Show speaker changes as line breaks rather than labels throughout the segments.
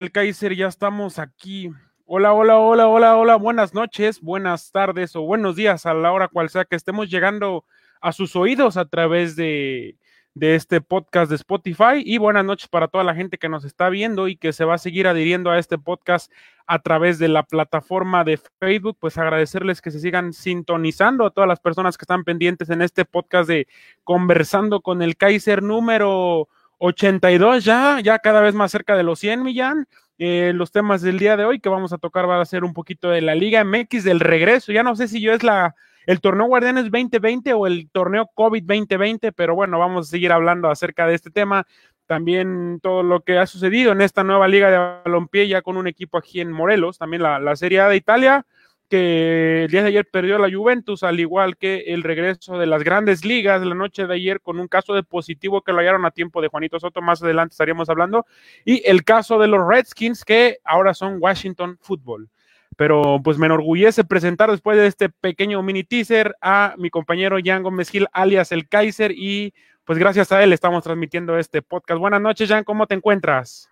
el Kaiser, ya estamos aquí. Hola, hola, hola, hola, hola, buenas noches, buenas tardes o buenos días a la hora cual sea que estemos llegando a sus oídos a través de, este podcast de Spotify y buenas noches para toda la gente que nos está viendo y que se va a seguir adhiriendo a este podcast a través de la plataforma de Facebook, pues agradecerles que se sigan sintonizando a todas las personas que están pendientes en este podcast de Conversando con el Kaiser número 82 ya, ya cada vez más cerca de los 100, Millán. Eh, los temas del día de hoy que vamos a tocar va a ser un poquito de la Liga MX del regreso. Ya no sé si yo es la el torneo Guardianes 2020 o el torneo COVID 2020, pero bueno, vamos a seguir hablando acerca de este tema. También todo lo que ha sucedido en esta nueva Liga de Balompié ya con un equipo aquí en Morelos, también la, la Serie A de Italia que el día de ayer perdió la Juventus, al igual que el regreso de las grandes ligas la noche de ayer con un caso de positivo que lo hallaron a tiempo de Juanito Soto, más adelante estaríamos hablando, y el caso de los Redskins que ahora son Washington Football. Pero pues me enorgullece presentar después de este pequeño mini teaser a mi compañero Jan Gómez Gil, alias el Kaiser, y pues gracias a él estamos transmitiendo este podcast. Buenas noches, Jan, ¿cómo te encuentras?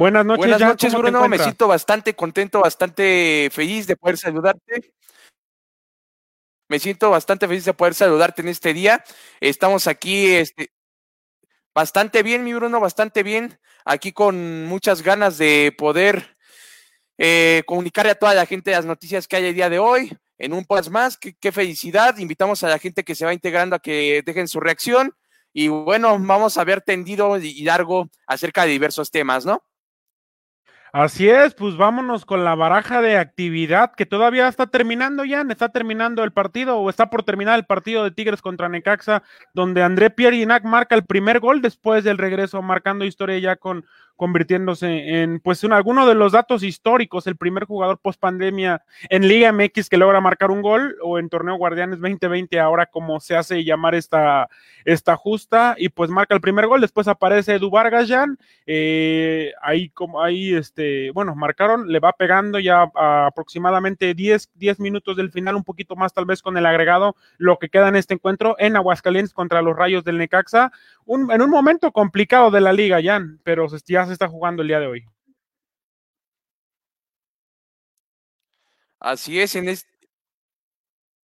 Buenas noches,
Buenas noches, Bruno. Me siento bastante contento, bastante feliz de poder saludarte. Me siento bastante feliz de poder saludarte en este día. Estamos aquí, este, bastante bien, mi Bruno, bastante bien. Aquí con muchas ganas de poder eh, comunicarle a toda la gente las noticias que hay el día de hoy. En un podcast más, qué, qué felicidad. Invitamos a la gente que se va integrando a que dejen su reacción. Y bueno, vamos a ver tendido y largo acerca de diversos temas, ¿no?
Así es, pues vámonos con la baraja de actividad que todavía está terminando ya, está terminando el partido o está por terminar el partido de Tigres contra Necaxa, donde André Pierre Ginac marca el primer gol después del regreso, marcando historia ya con, convirtiéndose en, pues, en alguno de los datos históricos, el primer jugador post pandemia en Liga MX que logra marcar un gol o en Torneo Guardianes 2020, ahora como se hace llamar esta, esta justa, y pues marca el primer gol, después aparece Edu Vargas eh, ahí como, ahí, este, bueno, marcaron, le va pegando ya aproximadamente 10, 10 minutos del final, un poquito más tal vez con el agregado, lo que queda en este encuentro en Aguascalientes contra los Rayos del Necaxa, un, en un momento complicado de la liga, Jan, pero ya se está jugando el día de hoy.
Así es, en este,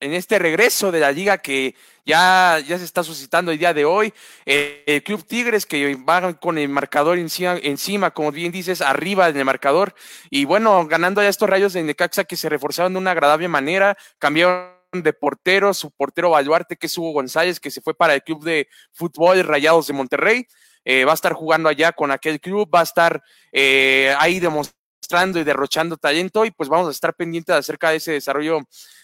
en este regreso de la liga que ya, ya se está suscitando el día de hoy. el Club Tigres que va con el marcador encima, encima, como bien dices, arriba en el marcador. Y bueno, ganando ya estos rayos de Necaxa que se reforzaron de una agradable manera, cambiaron de portero, su portero Baluarte, que es Hugo González, que se fue para el Club de Fútbol Rayados de Monterrey. Eh, va a estar jugando allá con aquel club, va a estar eh, ahí demostrando y derrochando talento y pues vamos a estar pendientes acerca de ese desarrollo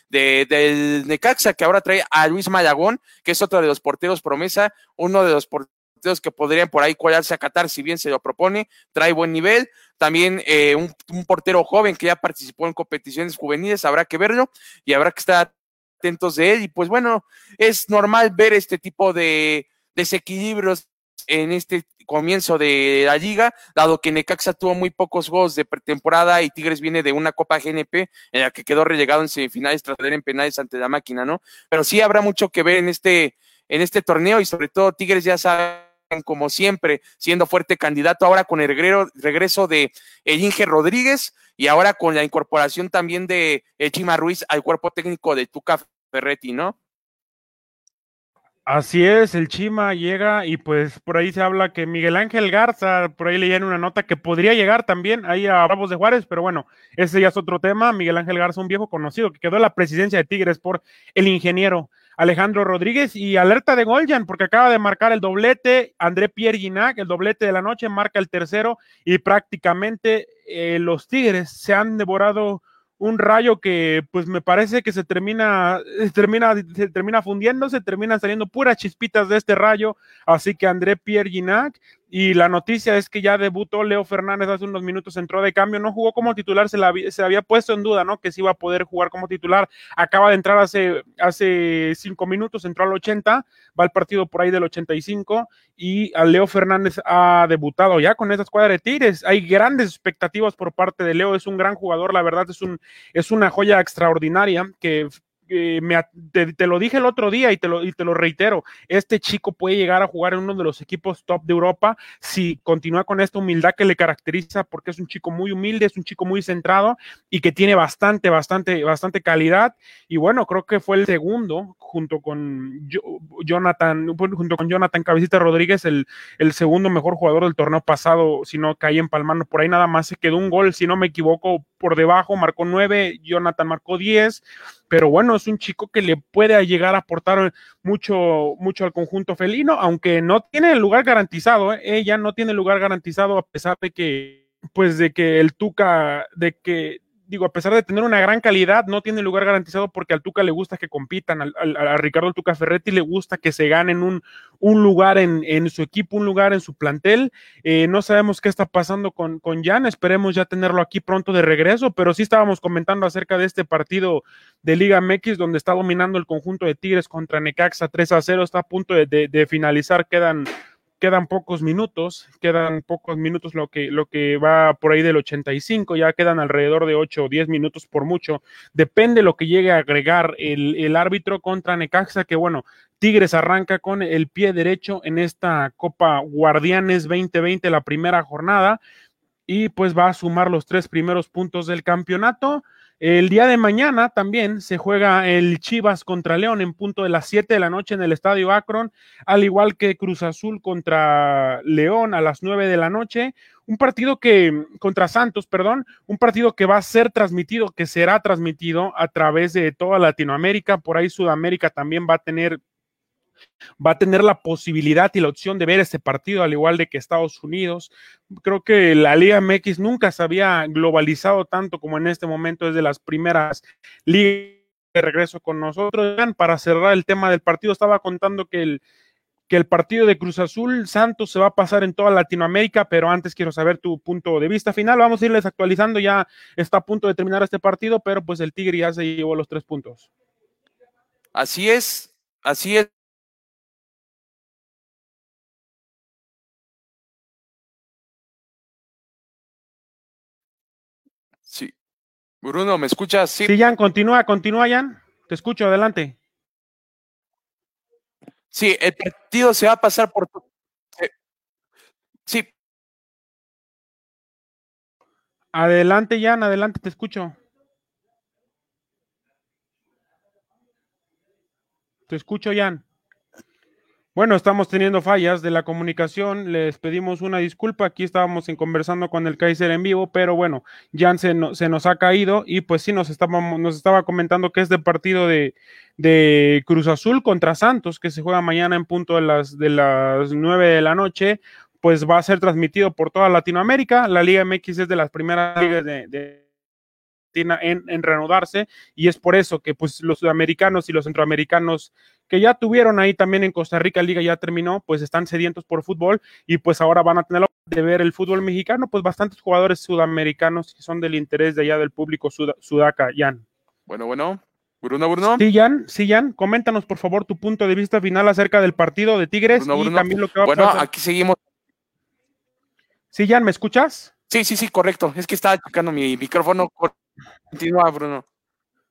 de, del Necaxa que ahora trae a Luis Mayagón, que es otro de los porteros promesa, uno de los porteros que podrían por ahí colarse a Qatar si bien se lo propone, trae buen nivel, también eh, un, un, portero joven que ya participó en competiciones juveniles, habrá que verlo y habrá que estar atentos de él. Y pues bueno, es normal ver este tipo de desequilibrios en este comienzo de la liga, dado que Necaxa tuvo muy pocos juegos de pretemporada y Tigres viene de una Copa GNP en la que quedó relegado en semifinales tras perder en penales ante la máquina, ¿no? Pero sí habrá mucho que ver en este, en este torneo y sobre todo Tigres ya saben como siempre, siendo fuerte candidato ahora con el regreso de el Inge Rodríguez y ahora con la incorporación también de Chima Ruiz al cuerpo técnico de Tuca Ferretti, ¿no?
Así es, el Chima llega y pues por ahí se habla que Miguel Ángel Garza, por ahí leían una nota que podría llegar también ahí a Bravos de Juárez, pero bueno, ese ya es otro tema. Miguel Ángel Garza, un viejo conocido que quedó en la presidencia de Tigres por el ingeniero Alejandro Rodríguez y alerta de Goljan porque acaba de marcar el doblete, André Pierre Ginac, el doblete de la noche, marca el tercero y prácticamente eh, los Tigres se han devorado un rayo que pues me parece que se termina, se termina, se termina fundiéndose, terminan saliendo puras chispitas de este rayo, así que André Pierre Ginac y la noticia es que ya debutó Leo Fernández hace unos minutos, entró de cambio, no jugó como titular, se, la, se había puesto en duda, ¿no? Que se iba a poder jugar como titular. Acaba de entrar hace, hace cinco minutos, entró al 80, va el partido por ahí del 85 y a Leo Fernández ha debutado ya con esa escuadra de Tigres. Hay grandes expectativas por parte de Leo, es un gran jugador, la verdad es, un, es una joya extraordinaria que me, te, lo dije el otro día y te lo, reitero, este chico puede llegar a jugar en uno de los equipos top de Europa si continúa con esta humildad que le caracteriza, porque es un chico muy humilde, es un chico muy centrado y que tiene bastante, bastante, bastante calidad. Y bueno, creo que fue el segundo, junto con Jonathan, junto con Jonathan Cabecita Rodríguez, el, el segundo mejor jugador del torneo pasado, si no caí empalmando por ahí nada más se quedó un gol, si no me equivoco, por debajo, marcó nueve, Jonathan marcó diez, pero bueno, es un chico que le puede llegar a aportar mucho, mucho al conjunto felino, aunque no tiene el lugar garantizado, ¿eh? ella no tiene lugar garantizado a pesar de que, pues de que el Tuca, de que digo, a pesar de tener una gran calidad, no tiene lugar garantizado porque al Tuca le gusta que compitan, a Ricardo Tuca Ferretti le gusta que se ganen un, un lugar en, en, su equipo, un lugar en su plantel. Eh, no sabemos qué está pasando con, con Jan, esperemos ya tenerlo aquí pronto de regreso, pero sí estábamos comentando acerca de este partido de Liga MX donde está dominando el conjunto de Tigres contra Necaxa 3 a 0, está a punto de, de finalizar, quedan quedan pocos minutos, quedan pocos minutos lo que, lo que va por ahí del 85, ya quedan alrededor de 8 o 10 minutos por mucho, depende lo que llegue a agregar el, el árbitro contra Necaxa, que bueno, Tigres arranca con el pie derecho en esta Copa Guardianes 2020, la primera jornada, y pues va a sumar los tres primeros puntos del campeonato. El día de mañana también se juega el Chivas contra León en punto de las 7 de la noche en el Estadio Akron, al igual que Cruz Azul contra León a las 9 de la noche. Un partido que, contra Santos, perdón, un partido que va a ser transmitido, que será transmitido a través de toda Latinoamérica, por ahí Sudamérica también va a tener va a tener la posibilidad y la opción de ver este partido, al igual de que Estados Unidos. Creo que la Liga MX nunca se había globalizado tanto como en este momento, es de las primeras ligas de regreso con nosotros. Para cerrar el tema del partido, estaba contando que el, que el partido de Cruz Azul Santos se va a pasar en toda Latinoamérica, pero antes quiero saber tu punto de vista final. Vamos a irles actualizando, ya está a punto de terminar este partido, pero pues el Tigre ya se llevó los tres puntos.
Así es, así es. Sí. Bruno, ¿me escuchas?
Sí. sí, Jan, continúa, continúa, Jan. Te escucho, adelante.
Sí, el partido se va a pasar por. Sí.
Adelante, Jan, adelante, te escucho. Te escucho, Jan. Bueno, estamos teniendo fallas de la comunicación, les pedimos una disculpa, aquí estábamos en conversando con el Kaiser en vivo, pero bueno, Jan se, se nos ha caído y pues sí, nos, estábamos, nos estaba comentando que este partido de, de, Cruz Azul contra Santos, que se juega mañana en punto de las, de las 9 de la noche, pues va a ser transmitido por toda Latinoamérica, la Liga MX es de las primeras ligas de en, en, reanudarse y es por eso que pues los sudamericanos y los centroamericanos que ya tuvieron ahí también en Costa Rica, Liga ya terminó, pues están sedientos por fútbol y pues ahora van a tener la de ver el fútbol mexicano, pues bastantes jugadores sudamericanos que son del interés de allá del público sudaca, Jan.
Bueno, bueno, Bruno, Bruno.
Sí, Jan, sí, Jan, coméntanos por favor tu punto de vista final acerca del partido de Tigres y también lo que va
a pasar. Bueno, aquí seguimos.
Sí, Jan, ¿me escuchas?
Sí, sí, sí, correcto. Es que estaba checando mi micrófono. Continúa, Bruno.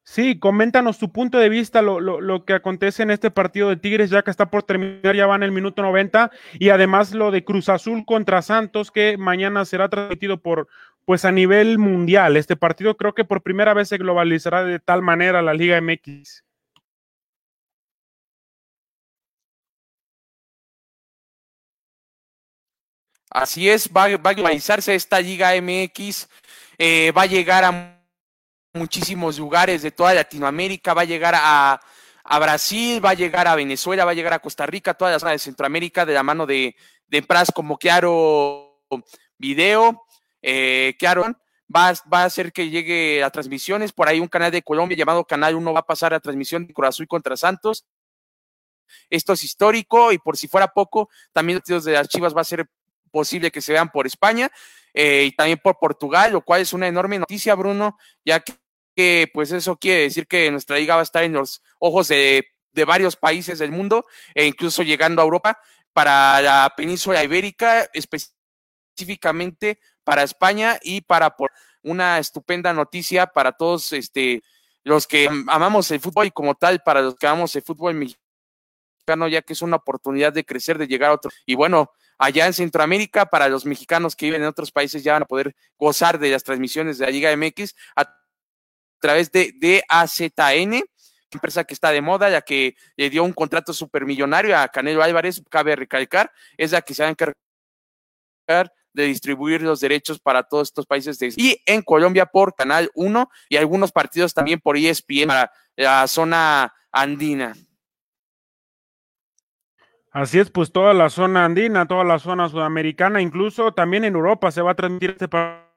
Sí, coméntanos tu punto de vista, lo, lo, lo, que acontece en este partido de Tigres, ya que está por terminar, ya va en el minuto 90, y además lo de Cruz Azul contra Santos, que mañana será transmitido por, pues a nivel mundial. Este partido creo que por primera vez se globalizará de tal manera la Liga MX.
Así es, va, a globalizarse esta Liga MX, eh, va a llegar a muchísimos lugares de toda Latinoamérica, va a llegar a, a, Brasil, va a llegar a Venezuela, va a llegar a Costa Rica, toda la zona de Centroamérica, de la mano de, de empresas como Claro Video, eh, va, va a hacer que llegue a transmisiones, por ahí un canal de Colombia llamado Canal 1 va a pasar a transmisión de Corazón contra Santos. Esto es histórico y por si fuera poco, también los de las Chivas va a ser posible que se vean por España eh, y también por Portugal, lo cual es una enorme noticia, Bruno, ya que pues eso quiere decir que nuestra liga va a estar en los ojos de, de varios países del mundo e incluso llegando a Europa para la península ibérica, específicamente para España y para por una estupenda noticia para todos este los que amamos el fútbol y como tal, para los que amamos el fútbol mexicano, ya que es una oportunidad de crecer, de llegar a otro. Y bueno, allá en Centroamérica, para los mexicanos que viven en otros países, ya van a poder gozar de las transmisiones de la Liga MX a través de DAZN, empresa que está de moda, ya que le dio un contrato supermillonario a Canelo Álvarez, cabe recalcar, es la que se va a encargar de distribuir los derechos para todos estos países y en Colombia por Canal 1 y algunos partidos también por ESPN para la zona andina.
Así es, pues toda la zona andina, toda la zona sudamericana, incluso también en Europa se va a transmitir este partido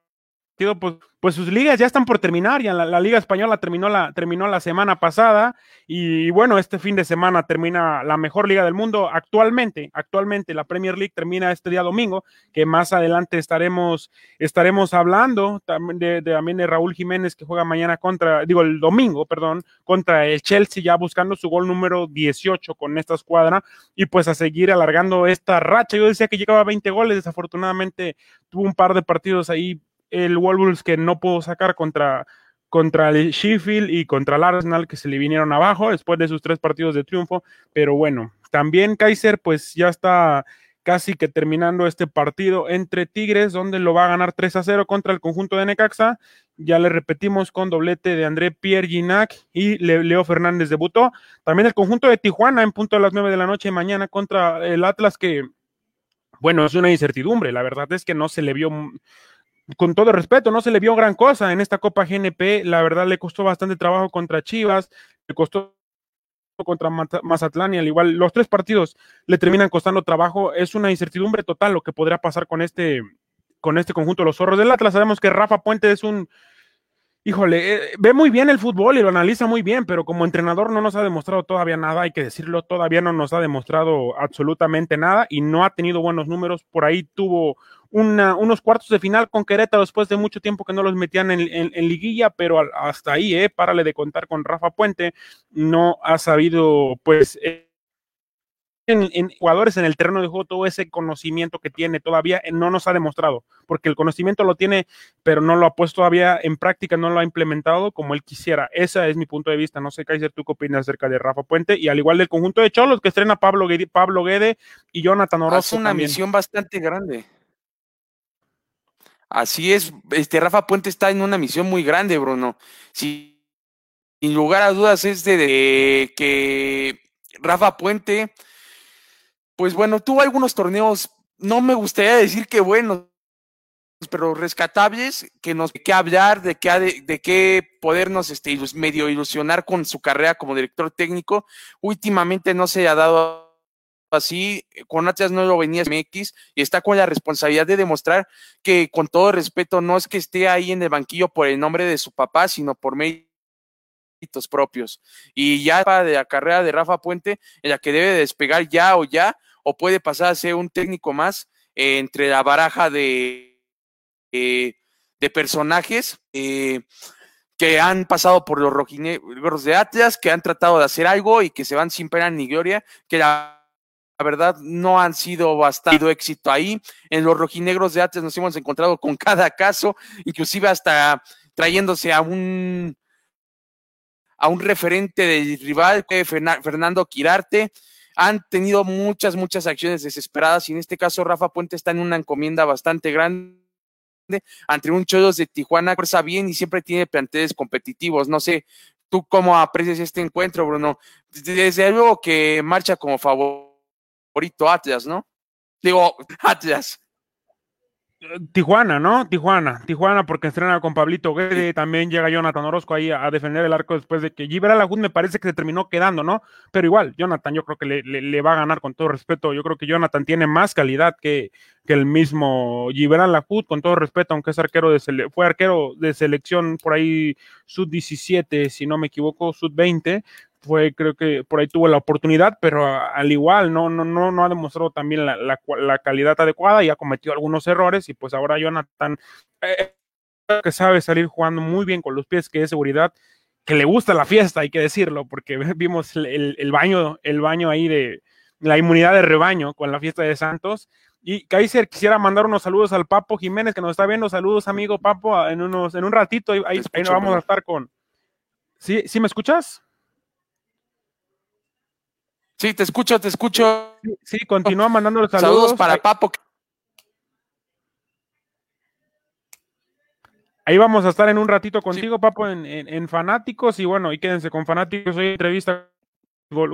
pues, pues sus ligas ya están por terminar, ya la, Liga Española terminó la, terminó la semana pasada y, bueno, este fin de semana termina la mejor liga del mundo actualmente, actualmente la Premier League termina este día domingo, que más adelante estaremos, estaremos hablando también de, también de Raúl Jiménez que juega mañana contra, digo el domingo, perdón, contra el Chelsea ya buscando su gol número 18 con esta escuadra y pues a seguir alargando esta racha. Yo decía que llegaba a 20 goles, desafortunadamente tuvo un par de partidos ahí el Wolves que no pudo sacar contra, contra el Sheffield y contra el Arsenal que se le vinieron abajo después de sus tres partidos de triunfo. Pero bueno, también Kaiser pues ya está casi que terminando este partido entre Tigres, donde lo va a ganar 3 a 0 contra el conjunto de Necaxa. Ya le repetimos con doblete de André Pierre Ginac y Leo Fernández debutó. También el conjunto de Tijuana en punto a las 9 de la noche mañana contra el Atlas, que, bueno, es una incertidumbre. La verdad es que no se le vio con todo respeto, no se le vio gran cosa en esta Copa GNP. La verdad le costó bastante trabajo contra Chivas, le costó contra Mazatlán y al igual los tres partidos le terminan costando trabajo. Es una incertidumbre total lo que podría pasar con este, con este conjunto de los zorros del Atlas. Sabemos que Rafa Puente es un, híjole, eh, ve muy bien el fútbol y lo analiza muy bien, pero como entrenador no nos ha demostrado todavía nada, hay que decirlo, todavía no nos ha demostrado absolutamente nada y no ha tenido buenos números. Por ahí tuvo unos cuartos de final con Querétaro después de mucho tiempo que no los metían en, liguilla, pero hasta ahí, eh, párale de contar con Rafa Puente, no ha sabido, pues, eh, en, jugadores en el terreno de juego todo ese conocimiento que tiene todavía eh, no nos ha demostrado, porque el conocimiento lo tiene, pero no lo ha puesto todavía en práctica, no lo ha implementado como él quisiera. Ese es mi punto de vista. No sé, Kaiser, tú qué opinas acerca de Rafa Puente y al igual del conjunto de Cholos que estrena Pablo Pablo Guede y Jonathan Orozco. Es
una misión bastante grande. Así es, este Rafa Puente está en una misión muy grande, Bruno. sin lugar a dudas es de, que Rafa Puente, pues bueno, tuvo algunos torneos, no me gustaría decir que buenos, pero rescatables, que nos que hablar, de qué de, de qué podernos este, medio ilusionar con su carrera como director técnico. Últimamente no se ha dado así, con Atlas no lo venía MX y está con la responsabilidad de demostrar que con todo respeto no es que esté ahí en el banquillo por el nombre de su papá, sino por méritos propios. Y ya de la carrera de Rafa Puente, en la que debe despegar ya o ya, o puede pasar a ser un técnico más eh, entre la baraja de, eh, de personajes. Eh, que han pasado por los rojinegros de Atlas, que han tratado de hacer algo y que se van sin pena ni gloria, que la la verdad no han sido bastante éxito ahí. En los rojinegros de Atlas nos hemos encontrado con cada caso, inclusive hasta trayéndose a un a un referente del rival, Fernando Quirarte. Han tenido muchas, muchas acciones desesperadas y en este caso Rafa Puente está en una encomienda bastante grande ante un Cholos de Tijuana, fuerza bien y siempre tiene planteles competitivos. No sé, tú cómo aprecias este encuentro, Bruno. Desde luego que marcha como favor favorito Atlas, ¿no? Digo, Atlas.
Tijuana, ¿no? Tijuana, Tijuana porque estrena con Pablito Guede, también llega Jonathan Orozco ahí a, defender el arco después de que Gibral Lagún me parece que se terminó quedando, ¿no? Pero igual, Jonathan yo creo que le, va a ganar con todo respeto, yo creo que Jonathan tiene más calidad que, que el mismo Gibral Lajud, con todo respeto, aunque es arquero de fue arquero de selección por ahí sub 17, si no me equivoco, sub 20, fue, creo que por ahí tuvo la oportunidad, pero al igual no, no, no, no ha demostrado también la, la, calidad adecuada y ha cometido algunos errores y pues ahora Jonathan eh, que sabe salir jugando muy bien con los pies, que es seguridad, que le gusta la fiesta, hay que decirlo, porque vimos el, el baño, el baño ahí de la inmunidad de rebaño con la fiesta de Santos. Y Kaiser quisiera mandar unos saludos al Papo Jiménez que nos está viendo. Saludos, amigo Papo, en unos, en un ratito, ahí, ahí, ahí vamos a estar con, ¿Sí, ¿Sí me escuchas?
Sí, te escucho, te escucho.
Sí, sí continúa mandando los
saludos. Saludos para Papo.
Ahí vamos a estar en un ratito contigo, Papo, en, en, Fanáticos. Y bueno, y quédense con Fanáticos. Hoy entrevista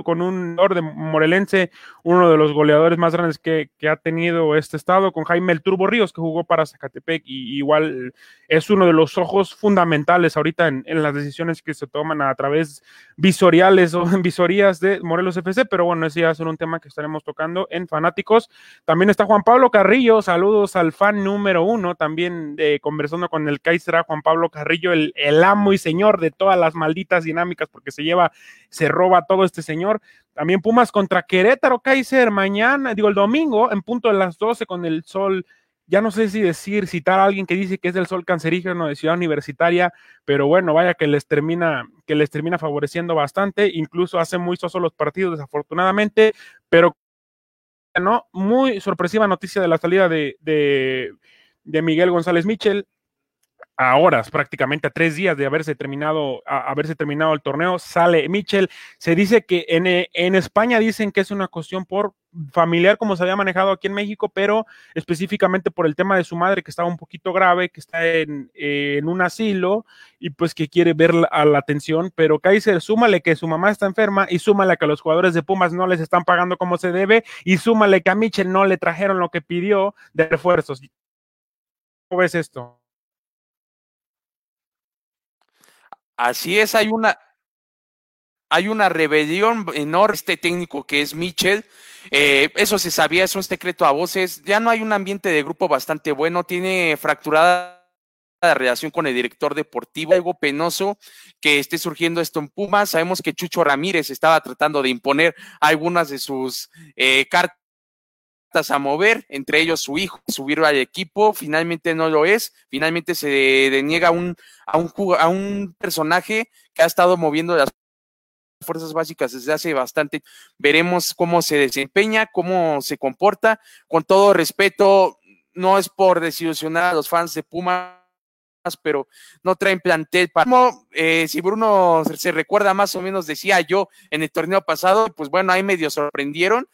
con un orden morelense, uno de los goleadores más grandes que, ha tenido este estado, con Jaime el Turbo Ríos, que jugó para Zacatepec, y igual es uno de los ojos fundamentales ahorita en, las decisiones que se toman a través visoriales o en visorías de Morelos FC, pero bueno, ese ya es un tema que estaremos tocando en Fanáticos. También está Juan Pablo Carrillo, saludos al fan número uno, también eh, conversando con el Kaiser Juan Pablo Carrillo, el, el amo y señor de todas las malditas dinámicas, porque se lleva, se roba todo este señor. También Pumas contra Querétaro, Kaiser, mañana, digo el domingo, en punto de las 12 con el sol. Ya no sé si decir, citar a alguien que dice que es del sol cancerígeno de Ciudad Universitaria, pero bueno, vaya que les termina, que les termina favoreciendo bastante, incluso hace muy sosos los partidos, desafortunadamente, pero no, muy sorpresiva noticia de la salida de, de, de Miguel González Michel, a horas, prácticamente a tres días de haberse terminado, haberse terminado el torneo, sale Mitchell. Se dice que en, eh, en, España dicen que es una cuestión por familiar como se había manejado aquí en México, pero específicamente por el tema de su madre que estaba un poquito grave, que está en, un asilo y pues que quiere ver a la atención, pero Kaiser, súmale que su mamá está enferma y súmale que a los jugadores de Pumas no les están pagando como se debe y súmale que a Mitchell no le trajeron lo que pidió de refuerzos. ¿Cómo ves esto?
Así es, hay una, hay una rebelión enorme, este técnico que es Mitchell. Eh, eso se sabía, es un secreto a voces. Ya no hay un ambiente de grupo bastante bueno, tiene fracturada la relación con el director deportivo, algo penoso que esté surgiendo esto en Pumas. Sabemos que Chucho Ramírez estaba tratando de imponer algunas de sus eh, cartas a mover, entre ellos su hijo, subirlo al equipo, finalmente no lo es, finalmente se deniega un, a, un, a un personaje que ha estado moviendo las fuerzas básicas desde hace bastante. Veremos cómo se desempeña, cómo se comporta. Con todo respeto, no es por desilusionar a los fans de Pumas, pero no traen plantel para. Eh, si Bruno se recuerda más o menos, decía yo en el torneo pasado, pues bueno, ahí medio sorprendieron,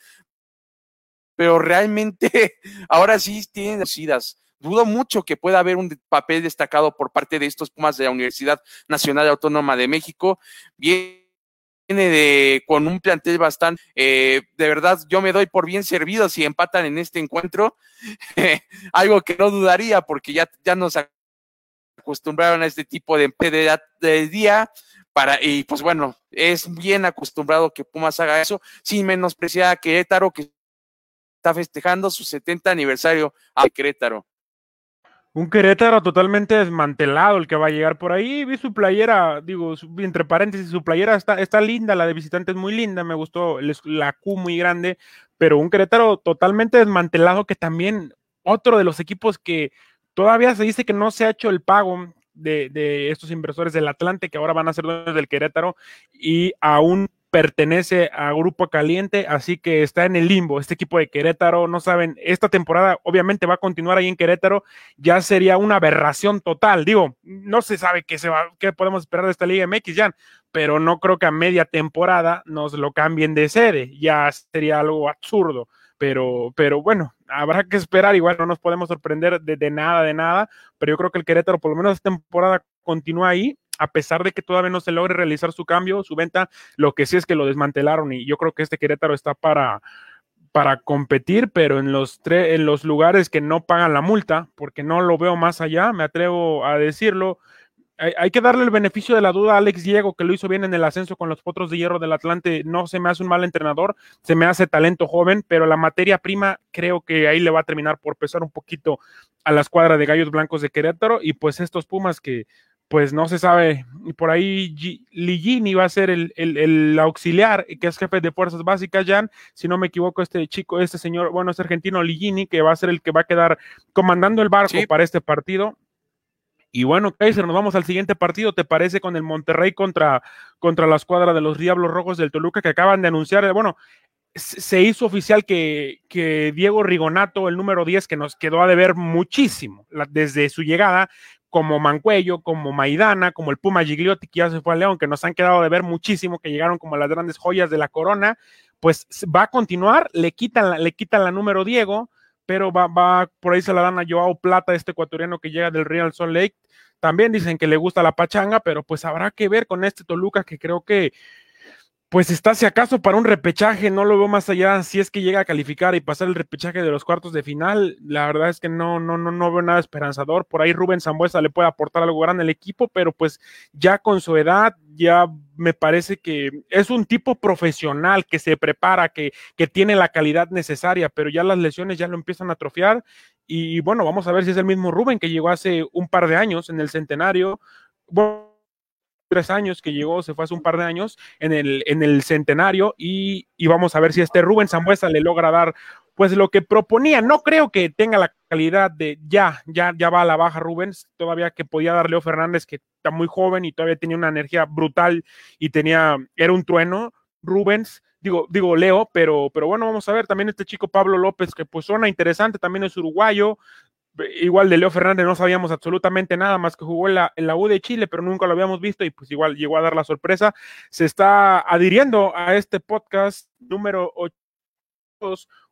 pero realmente ahora sí tienen decidas. Dudo mucho que pueda haber un papel destacado por parte de estos Pumas de la Universidad Nacional Autónoma de México. Viene de, con un plantel bastante, eh, de verdad, yo me doy por bien servido si empatan en este encuentro, algo que no dudaría porque ya, ya nos acostumbraron a este tipo de, de, de día, para, y pues bueno, es bien acostumbrado que Pumas haga eso, sin menospreciar a Querétaro, que está festejando su 70 aniversario a Querétaro.
Un Querétaro totalmente desmantelado el que va a llegar por ahí. Vi su playera, digo, entre paréntesis, su playera está, está linda, la de visitante es muy linda, me gustó la Q muy grande, pero un Querétaro totalmente desmantelado que también otro de los equipos que todavía se dice que no se ha hecho el pago de, de estos inversores del Atlante que ahora van a ser dueños del Querétaro y aún pertenece a Grupo Caliente, así que está en el limbo. Este equipo de Querétaro, no saben, esta temporada obviamente va a continuar ahí en Querétaro, ya sería una aberración total. Digo, no se sabe qué, se va, qué podemos esperar de esta Liga MX ya, pero no creo que a media temporada nos lo cambien de sede, ya sería algo absurdo. Pero, pero bueno, habrá que esperar, igual no nos podemos sorprender de, de nada, de nada, pero yo creo que el Querétaro por lo menos esta temporada continúa ahí a pesar de que todavía no se logre realizar su cambio, su venta, lo que sí es que lo desmantelaron y yo creo que este Querétaro está para, para competir, pero en los, en los lugares que no pagan la multa, porque no lo veo más allá, me atrevo a decirlo. Hay, que darle el beneficio de la duda a Alex Diego, que lo hizo bien en el ascenso con los Potros de Hierro del Atlante. No se me hace un mal entrenador, se me hace talento joven, pero la materia prima creo que ahí le va a terminar por pesar un poquito a la escuadra de Gallos Blancos de Querétaro. Y pues estos Pumas que pues no se sabe. Y por ahí Ligini va a ser el, auxiliar, que es jefe de fuerzas básicas, Jan. Si no me equivoco, este chico, este señor, bueno, este argentino Ligini, que va a ser el que va a quedar comandando el barco para este partido. Y bueno, Kaiser, nos vamos al siguiente partido, ¿te parece? Con el Monterrey contra, contra la escuadra de los Diablos Rojos del Toluca, que acaban de anunciar, bueno, se hizo oficial que, que, Diego Rigonato, el número 10, que nos quedó a deber muchísimo desde su llegada, como Mancuello, como Maidana, como el Puma Gigliotti, que ya se fue a León, que nos han quedado de ver muchísimo, que llegaron como las grandes joyas de la corona, pues va a continuar, le quitan la, le quitan la número Diego, pero va, va, por ahí se la dan a Joao Plata, este ecuatoriano que llega del Real Salt Lake. También dicen que le gusta la pachanga, pero pues habrá que ver con este Toluca que creo que pues está si acaso para un repechaje, no lo veo más allá, si es que llega a calificar y pasar el repechaje de los cuartos de final, la verdad es que no, no, no, no veo nada esperanzador, por ahí Rubén Zambuesa le puede aportar algo grande al equipo, pero pues ya con su edad, ya me parece que es un tipo profesional que se prepara, que, que tiene la calidad necesaria, pero ya las lesiones ya lo empiezan a atrofiar y bueno, vamos a ver si es el mismo Rubén que llegó hace un par de años en el centenario. Bueno, tres años que llegó, se fue hace un par de años en el, en el centenario y, vamos a ver si este Rubén Zambuesa le logra dar pues lo que proponía. No creo que tenga la calidad de ya, ya, ya va a la baja Rubens, todavía que podía dar Leo Fernández, que está muy joven y todavía tenía una energía brutal y tenía, era un trueno. Rubens, digo, digo Leo, pero, pero bueno, vamos a ver también este chico Pablo López, que pues suena interesante, también es uruguayo, igual de Leo Fernández no sabíamos absolutamente nada más que jugó en la, U de Chile, pero nunca lo habíamos visto y pues igual llegó a dar la sorpresa. Se está adhiriendo a este podcast número 8,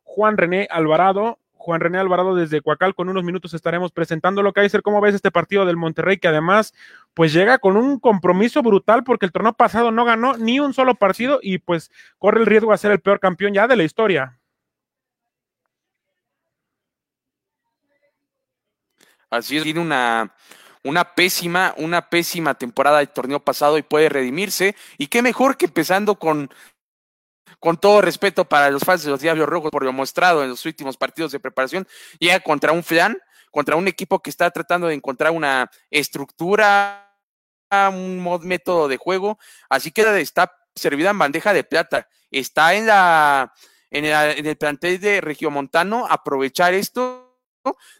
Juan René Alvarado. Juan René Alvarado desde Coacal, con unos minutos estaremos presentando lo que hay ser cómo ves este partido del Monterrey, que además pues llega con un compromiso brutal porque el torneo pasado no ganó ni un solo partido y pues corre el riesgo de ser el peor campeón ya de la historia.
Así es, tiene una, una pésima, una pésima temporada del torneo pasado y puede redimirse. Y qué mejor que empezando con, con todo respeto para los fans de los Diablos Rojos por lo mostrado en los últimos partidos de preparación, llega contra un flan, contra un equipo que está tratando de encontrar una estructura, un método de juego. Así que está servida en bandeja de plata. Está en la en el, en el plantel de Regiomontano aprovechar esto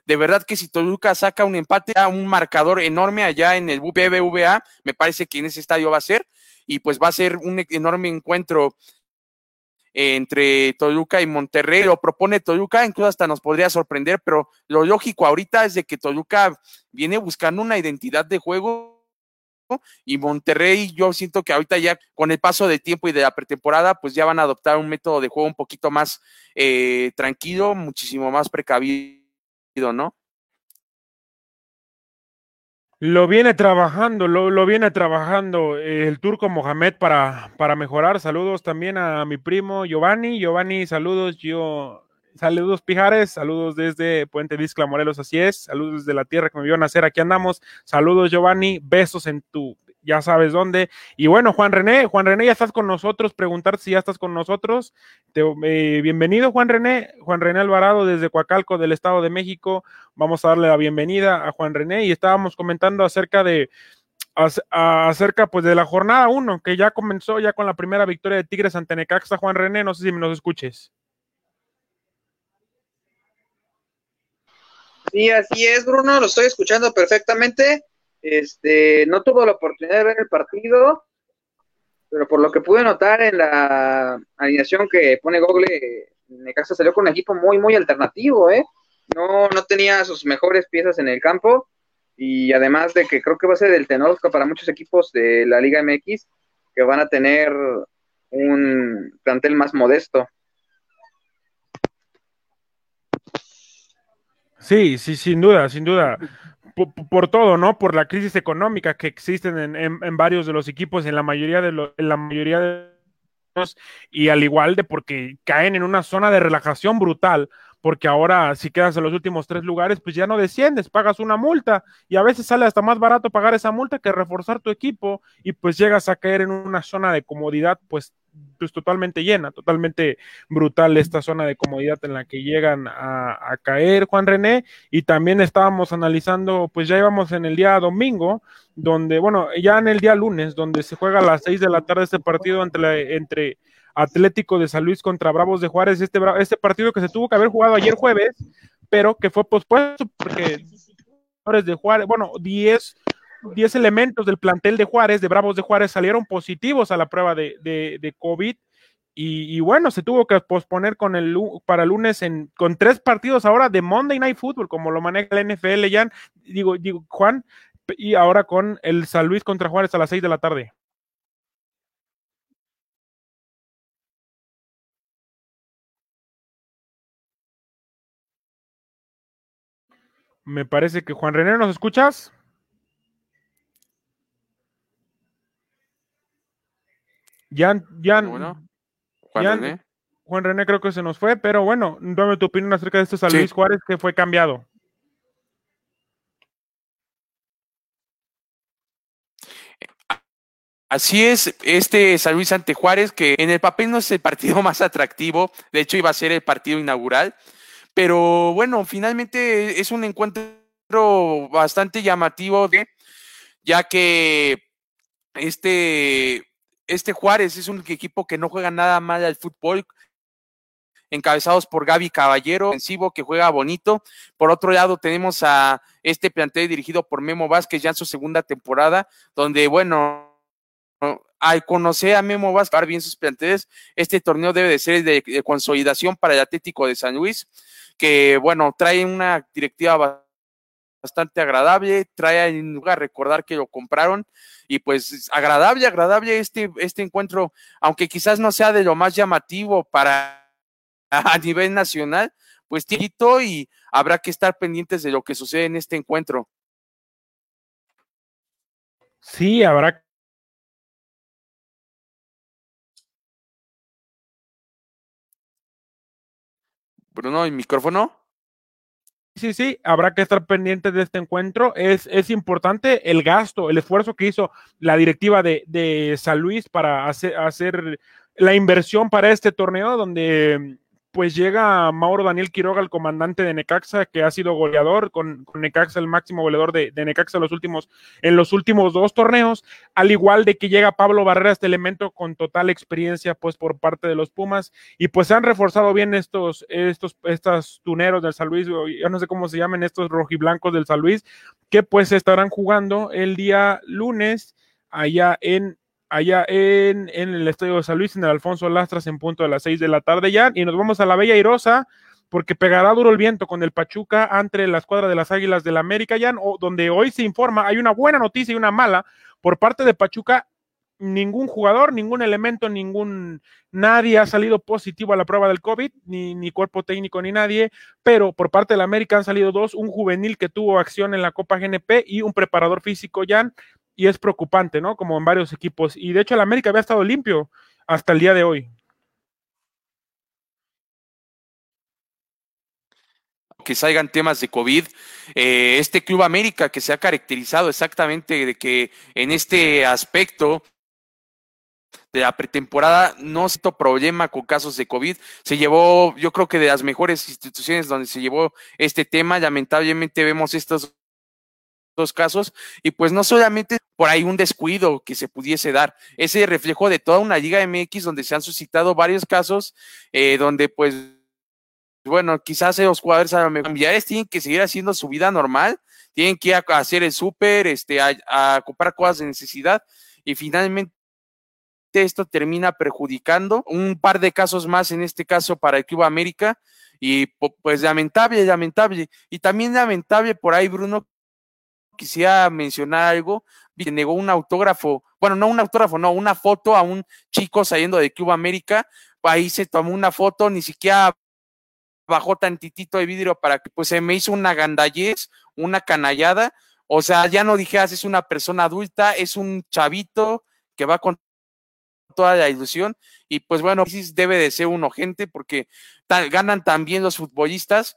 de verdad que si Toluca saca un empate a un marcador enorme allá en el BBVA, me parece que en ese estadio va a ser, y pues va a ser un enorme encuentro entre Toluca y Monterrey. Lo propone Toluca, incluso hasta nos podría sorprender, pero lo lógico ahorita es de que Toluca viene buscando una identidad de juego y Monterrey, yo siento que ahorita ya con el paso del tiempo y de la pretemporada, pues ya van a adoptar un método de juego un poquito más eh, tranquilo, muchísimo más precavido ¿no?
Lo viene trabajando, lo, viene trabajando el turco Mohamed para, para mejorar. Saludos también a mi primo Giovanni. Giovanni, saludos, yo. Saludos Pijares, saludos desde Puente Discla Morelos, así es, saludos desde la tierra que me vio nacer, aquí andamos, saludos Giovanni, besos en tu ya sabes dónde. Y bueno, Juan René, Juan René, ya estás con nosotros, preguntar si ya estás con nosotros. Eh, bienvenido, Juan René, Juan René Alvarado desde Coacalco del Estado de México. Vamos a darle la bienvenida a Juan René y estábamos comentando acerca de acerca pues de la jornada 1 que ya comenzó ya con la primera victoria de Tigres ante Necaxa Juan René no sé si me nos escuches
Sí, así es Bruno lo estoy escuchando perfectamente este, no tuvo la oportunidad de ver el partido, pero por lo que pude notar en la alineación que pone Google, Necaxa salió con un equipo muy, muy alternativo, ¿eh? No, no tenía sus mejores piezas en el campo y además de que creo que va a ser el tenor para muchos equipos de la Liga MX que van a tener un plantel más modesto.
Sí, sí, sin duda, sin duda por, todo, ¿no? Por la crisis económica que existen en, en, varios de los equipos, en la mayoría de los, en la mayoría de los, y al igual de porque caen en una zona de relajación brutal, porque ahora si quedas en los últimos tres lugares, pues ya no desciendes, pagas una multa y a veces sale hasta más barato pagar esa multa que reforzar tu equipo y pues llegas a caer en una zona de comodidad pues pues, totalmente llena, totalmente brutal esta zona de comodidad en la que llegan a, caer Juan René. Y también estábamos analizando, pues ya íbamos en el día domingo, donde, bueno, ya en el día lunes, donde se juega a las seis de la tarde este partido entre, entre Atlético de San Luis contra Bravos de Juárez, este, este partido que se tuvo que haber jugado ayer jueves, pero que fue pospuesto porque de Juárez, bueno, 10 10 elementos del plantel de Juárez, de Bravos de Juárez, salieron positivos a la prueba de, COVID. Y, bueno, se tuvo que posponer con el, para lunes en, con tres partidos ahora de Monday Night Football, como lo maneja la NFL, ya. Digo, digo, Juan, y ahora con el San Luis contra Juárez a las 6 de la tarde. Me parece que Juan René, ¿nos escuchas? Jan, Jan,
Juan René.
Juan René creo que se nos fue, pero bueno, dame tu opinión acerca de este San Luis Juárez que fue cambiado.
Así es, este San Luis ante Juárez, que en el papel no es el partido más atractivo, de hecho iba a ser el partido inaugural, pero bueno, finalmente es un encuentro bastante llamativo, ya que este, este Juárez es un equipo que no juega nada mal al fútbol, encabezados por Gaby Caballero, ofensivo que juega bonito. Por otro lado, tenemos a este plantel dirigido por Memo Vázquez ya en su segunda temporada, donde, bueno, al conocer a Memo Vázquez, bien sus planteles, este torneo debe de ser de consolidación para el Atlético de San Luis que bueno, trae una directiva bastante agradable, trae en lugar recordar que lo compraron y pues agradable, agradable este, este encuentro, aunque quizás no sea de lo más llamativo para a nivel nacional, pues tito y habrá que estar pendientes de lo que sucede en este encuentro.
Sí, habrá
Bruno, ¿el micrófono?
Sí, sí, habrá que estar pendiente de este encuentro. Es, es importante el gasto, el esfuerzo que hizo la directiva de, de San Luis para hacer, hacer la inversión para este torneo, donde pues llega Mauro Daniel Quiroga, el comandante de Necaxa, que ha sido goleador con, Necaxa, el máximo goleador de, Necaxa en los, últimos, en los últimos dos torneos, al igual de que llega Pablo Barrera, este elemento con total experiencia, pues por parte de los Pumas, y pues se han reforzado bien estos, estos, estos tuneros del San Luis, yo no sé cómo se llaman estos rojiblancos del San Luis, que pues estarán jugando el día lunes allá en allá en, el Estadio de San Luis, en el Alfonso Lastras, en punto de las seis de la tarde ya. Y nos vamos a la Bella Irosa, porque pegará duro el viento con el Pachuca entre la escuadra de las Águilas del América, ya, donde hoy se informa, hay una buena noticia y una mala por parte de Pachuca. Ningún jugador, ningún elemento, ningún nadie ha salido positivo a la prueba del COVID, ni, ni cuerpo técnico ni nadie, pero por parte del América han salido dos, un juvenil que tuvo acción en la Copa GNP y un preparador físico, Jan, y es preocupante, ¿no? Como en varios equipos. Y de hecho el América había estado limpio hasta el día de hoy.
que salgan temas de COVID. Eh, este Club América que se ha caracterizado exactamente de que en este aspecto de la pretemporada no se problema con casos de COVID. Se llevó, yo creo que de las mejores instituciones donde se llevó este tema. Lamentablemente vemos estos dos casos y pues no solamente por ahí un descuido que se pudiese dar, ese reflejo de toda una liga MX donde se han suscitado varios casos eh, donde pues bueno, quizás los jugadores familiares tienen que seguir haciendo su vida normal, tienen que ir a hacer el súper, este, a, comprar cosas de necesidad y finalmente esto termina perjudicando un par de casos más en este caso para el Club América y pues lamentable, lamentable y también lamentable por ahí Bruno quisiera mencionar algo, que negó un autógrafo, bueno, no un autógrafo, no, una foto a un chico saliendo de Cuba América, ahí se tomó una foto, ni siquiera bajó tantitito de vidrio para que pues se me hizo una gandallez, una canallada, o sea, ya no dijeras es una persona adulta, es un chavito que va con toda la ilusión y pues bueno, debe de ser un ojente porque ganan también los futbolistas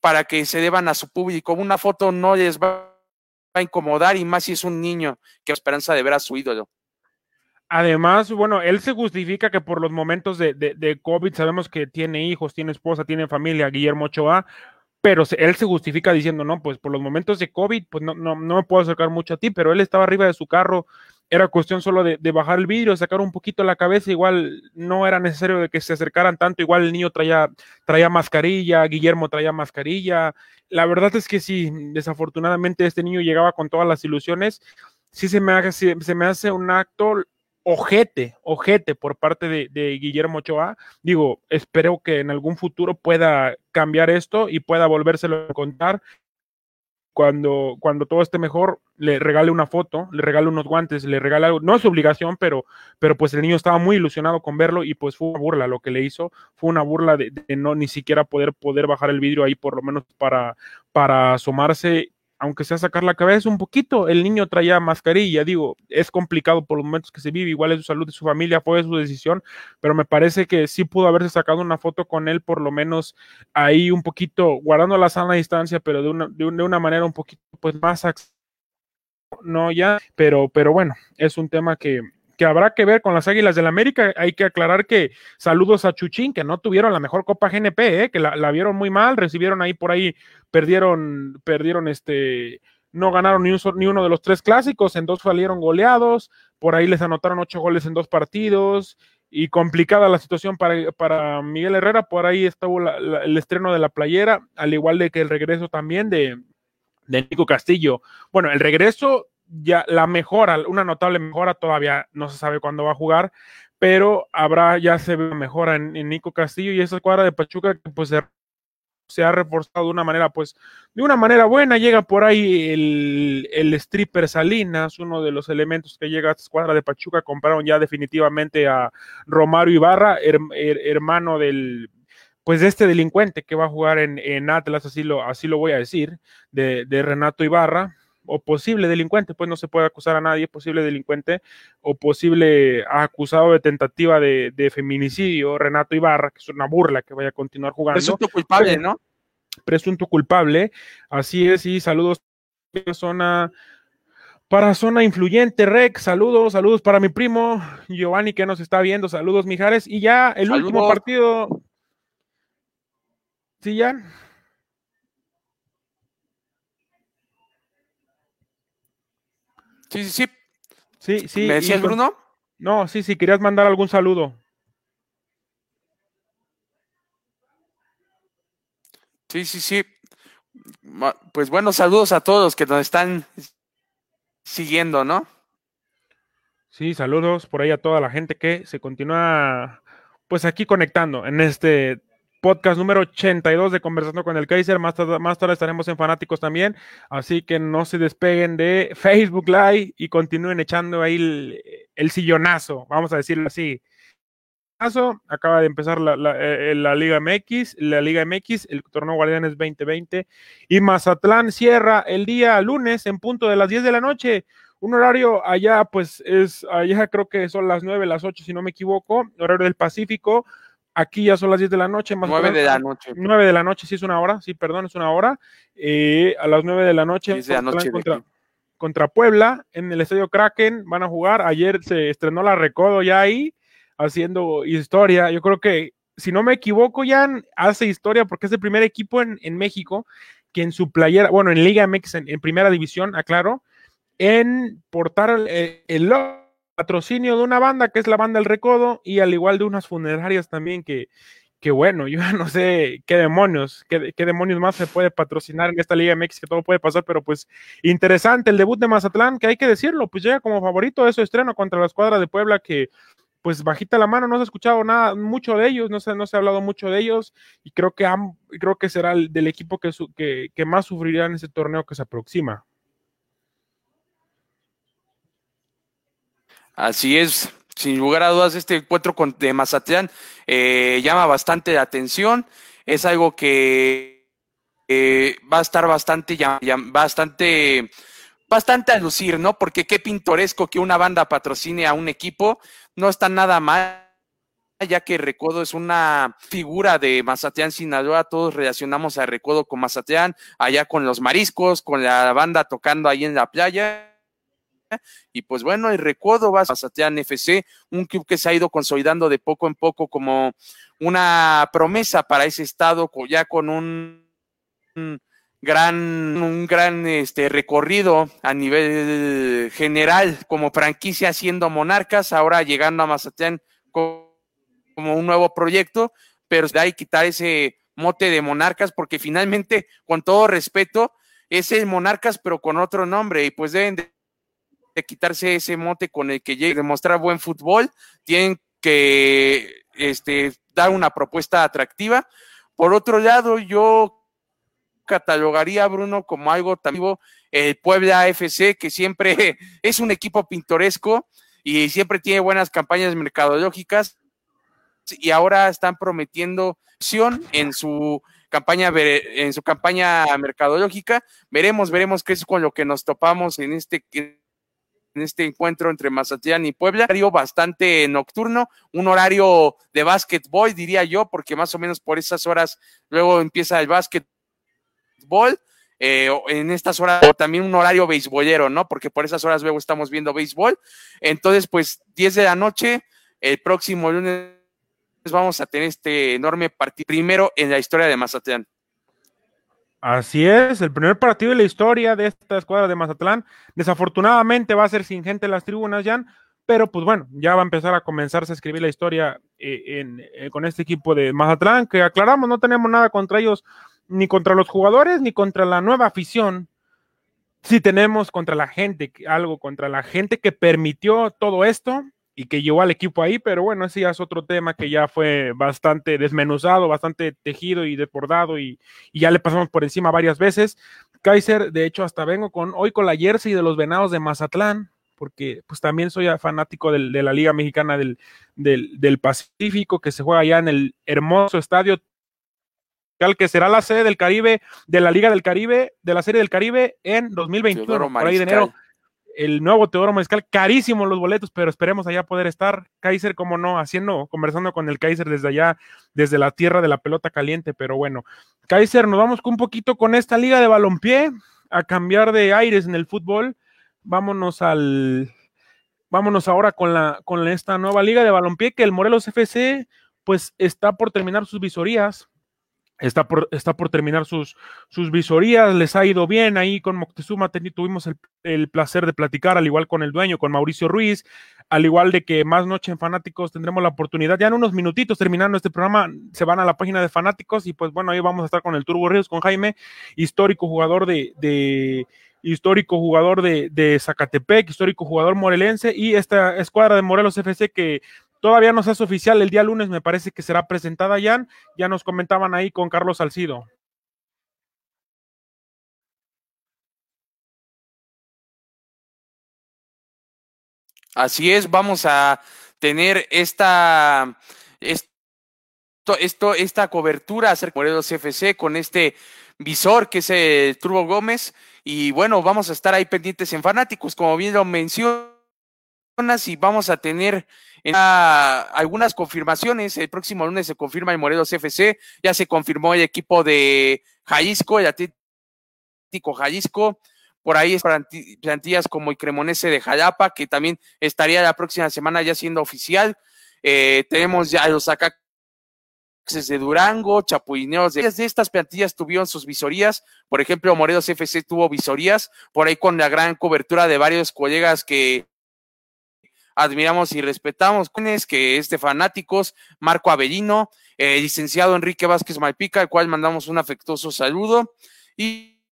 para que se deban a su público. Una foto no les va a incomodar y más si es un niño que esperanza de ver a su ídolo.
Además, bueno, él se justifica que por los momentos de, de, COVID sabemos que tiene hijos, tiene esposa, tiene familia, Guillermo Ochoa, pero él se justifica diciendo, no, pues por los momentos de COVID, pues no, no, no me puedo acercar mucho a ti, pero él estaba arriba de su carro era cuestión solo de, bajar el vidrio, sacar un poquito la cabeza, igual no era necesario de que se acercaran tanto, igual el niño traía, traía mascarilla, Guillermo traía mascarilla, la verdad es que sí, desafortunadamente este niño llegaba con todas las ilusiones, sí se me hace, se me hace un acto ojete, ojete por parte de, de, Guillermo Ochoa. Digo, espero que en algún futuro pueda cambiar esto y pueda volvérselo a contar cuando, cuando todo esté mejor, le regale una foto, le regale unos guantes, le regale algo. No es obligación, pero, pero pues el niño estaba muy ilusionado con verlo y pues fue una burla lo que le hizo. Fue una burla de, de no ni siquiera poder, poder bajar el vidrio ahí por lo menos para, para asomarse aunque sea sacar la cabeza un poquito, el niño traía mascarilla, digo, es complicado por los momentos que se vive, igual es su salud de su familia, fue su decisión, pero me parece que sí pudo haberse sacado una foto con él, por lo menos ahí un poquito, guardando la sana distancia, pero de una, de una manera un poquito pues más no ya, pero, pero bueno, es un tema que, que habrá que ver con las Águilas del América. Hay que aclarar que saludos a Chuchín, que no tuvieron la mejor Copa GNP, ¿eh? que la, vieron muy mal, recibieron ahí por ahí, perdieron, perdieron este, no ganaron ni, ni uno de los tres clásicos, en dos salieron goleados, por ahí les anotaron ocho goles en dos partidos y complicada la situación para, para Miguel Herrera, por ahí estuvo el estreno de la playera, al igual de que el regreso también de, de Nico Castillo. Bueno, el regreso ya la mejora, una notable mejora, todavía no se sabe cuándo va a jugar, pero habrá, ya se ve mejora en, Nico Castillo y esa escuadra de Pachuca que pues se, ha reforzado de una manera, pues, de una manera buena, llega por ahí el, el stripper Salinas, uno de los elementos que llega a esta escuadra de Pachuca, compraron ya definitivamente a Romario Ibarra, hermano del, pues de este delincuente que va a jugar en, en Atlas, así lo, así lo voy a decir, de, de Renato Ibarra, o posible delincuente, pues no se puede acusar a nadie, posible delincuente o posible acusado de tentativa de, feminicidio, Renato Ibarra, que es una burla que vaya a continuar jugando.
Presunto culpable, ¿no?
Presunto culpable, así es, y saludos zona para zona influyente, Rex, saludos, saludos para mi primo Giovanni que nos está viendo, saludos Mijares, y ya el último partido. Sí, ya.
Sí, sí, sí.
Sí, sí.
¿Me decías, Bruno?
No, sí, sí, querías mandar algún saludo.
Sí, sí, sí. Pues buenos saludos a todos que nos están siguiendo, ¿no?
Sí, saludos por ahí a toda la gente que se continúa pues aquí conectando en este podcast número 82 de Conversando con el Kaiser. Más tarde, más tarde estaremos en Fanáticos también. Así que no se despeguen de Facebook Live y continúen echando ahí el, sillonazo, vamos a decirlo así. Acaba de empezar la, eh, Liga MX, la Liga MX, el torneo Guardianes 2020 y Mazatlán cierra el día lunes en punto de las 10 de la noche un horario allá, pues es, allá creo que son las 9, las 8, si no me equivoco, horario del Pacífico, Aquí ya son las 10 de la noche.
Más 9 de la noche.
9 de la noche, sí es una hora, sí, perdón, es una hora. Eh, a las 9 de la noche, contra, contra, Puebla en el Estadio Kraken van a jugar. Ayer se estrenó la Recodo ya ahí, haciendo historia. Yo creo que, si no me equivoco, ya hace historia porque es el primer equipo en, México que en su playera, bueno, en Liga MX, en, primera división, aclaro, en portar el, el patrocinio de una banda que es la banda El Recodo y al igual de unas funerarias también que, que bueno, yo no sé qué demonios, qué, qué, demonios más se puede patrocinar en esta Liga MX, que todo puede pasar, pero pues interesante el debut de Mazatlán, que hay que decirlo, pues llega como favorito de su estreno contra la escuadra de Puebla, que pues bajita la mano, no se ha escuchado nada, mucho de ellos, no se, no se ha hablado mucho de ellos, y creo que, creo que será el del equipo que, que, que más sufrirá en ese torneo que se aproxima.
Así es, sin lugar a dudas, este encuentro con, de Mazatlán eh, llama bastante la atención. Es algo que eh, va a estar bastante, bastante, bastante a lucir, ¿no? Porque qué pintoresco que una banda patrocine a un equipo. No está nada mal ya que Recodo es una figura de Mazatlán, Sinaloa, todos relacionamos a Recodo con Mazatlán, allá con los mariscos, con la banda tocando ahí en la playa, y pues bueno, el recuerdo va a Mazatlán FC, un club que se ha ido consolidando de poco en poco como una promesa para ese estado, ya con un, gran, un gran este, recorrido a nivel general como franquicia siendo monarcas, ahora llegando a Mazatlán como un nuevo proyecto, pero de ahí quitar ese mote de monarcas, porque finalmente, con todo respeto, es el monarcas, pero con otro nombre, y pues deben de quitarse ese mote con el que llegue a demostrar buen fútbol, tienen que este, dar una propuesta atractiva. Por otro lado, yo catalogaría, Bruno, como algo también el Puebla FC, que siempre es un equipo pintoresco y siempre tiene buenas campañas mercadológicas y ahora están prometiendo acción en su campaña en su campaña mercadológica. Veremos, veremos qué es con lo que nos topamos en este este encuentro entre Mazatlán y Puebla. Un horario bastante nocturno, un horario de básquetbol, diría yo, porque más o menos por esas horas luego empieza el básquetbol. Eh, en estas horas también un horario beisbolero, ¿no? Porque por esas horas luego estamos viendo béisbol. Entonces, pues 10 de la noche, el próximo lunes vamos a tener este enorme partido primero en la historia de Mazatlán.
Así es, el primer partido de la historia de esta escuadra de Mazatlán. Desafortunadamente va a ser sin gente en las tribunas, Jan, pero pues bueno, ya va a empezar a comenzarse a escribir la historia eh, eh, con este equipo de Mazatlán, que aclaramos, no tenemos nada contra ellos, ni contra los jugadores, ni contra la nueva afición. Si tenemos contra la gente, algo contra la gente que permitió todo esto, y que llevó al equipo ahí, pero bueno, ese ya es otro tema que ya fue bastante desmenuzado, bastante tejido y desbordado y, y, ya le pasamos por encima varias veces. Kaiser, de hecho, hasta vengo con hoy con la jersey de los Venados de Mazatlán, porque pues también soy fanático del, de la Liga Mexicana del, del, del, Pacífico, que se juega allá en el hermoso estadio que será la sede del Caribe, de la Liga del Caribe, de la Serie del Caribe en 2021, por ahí de enero el nuevo Teodoro Mezcal, carísimo los boletos, pero esperemos allá poder estar. Kaiser, como no, haciendo, conversando con el Kaiser desde allá, desde la tierra de la pelota caliente, pero bueno. Kaiser, nos vamos un poquito con esta liga de balompié, a cambiar de aires en el fútbol. Vámonos al, vámonos ahora con la, con esta nueva liga de balompié que el Morelos FC, pues está por terminar sus visorías Está por, está por terminar sus, sus visorías, les ha ido bien ahí con Moctezuma, tuvimos el, placer de platicar, al igual con el dueño, con Mauricio Ruiz, al igual de que más noche en Fanáticos tendremos la oportunidad, ya en unos minutitos terminando este programa, se van a la página de Fanáticos y pues bueno, ahí vamos a estar con el Turbo Ríos, con Jaime, histórico jugador de, de histórico jugador de, de Zacatepec, histórico jugador morelense y esta escuadra de Morelos FC que Todavía no se hace oficial, el día lunes me parece que será presentada ya, ya nos comentaban ahí con Carlos Salcido.
Así es, vamos a tener esta, esto, esta cobertura acerca de Morelos FC con este visor que es el Turbo Gómez. Y bueno, vamos a estar ahí pendientes en Fanáticos, como bien lo mencionas, y vamos a tener algunas confirmaciones. El próximo lunes se confirma el Morelos FC, ya se confirmó el equipo de Jalisco, el Atlético Jalisco. Por ahí es plantillas como el Cremonese de Jalapa, que también estaría la próxima semana ya siendo oficial. Eh, tenemos ya los acá de Durango, Chapuineos, de, de estas plantillas tuvieron sus visorías, por ejemplo, Morelos FC tuvo visorías, por ahí con la gran cobertura de varios colegas que admiramos y respetamos, que es fanáticos, Marco Avellino, eh, licenciado Enrique Vázquez Malpica, al cual mandamos un afectuoso saludo. Y,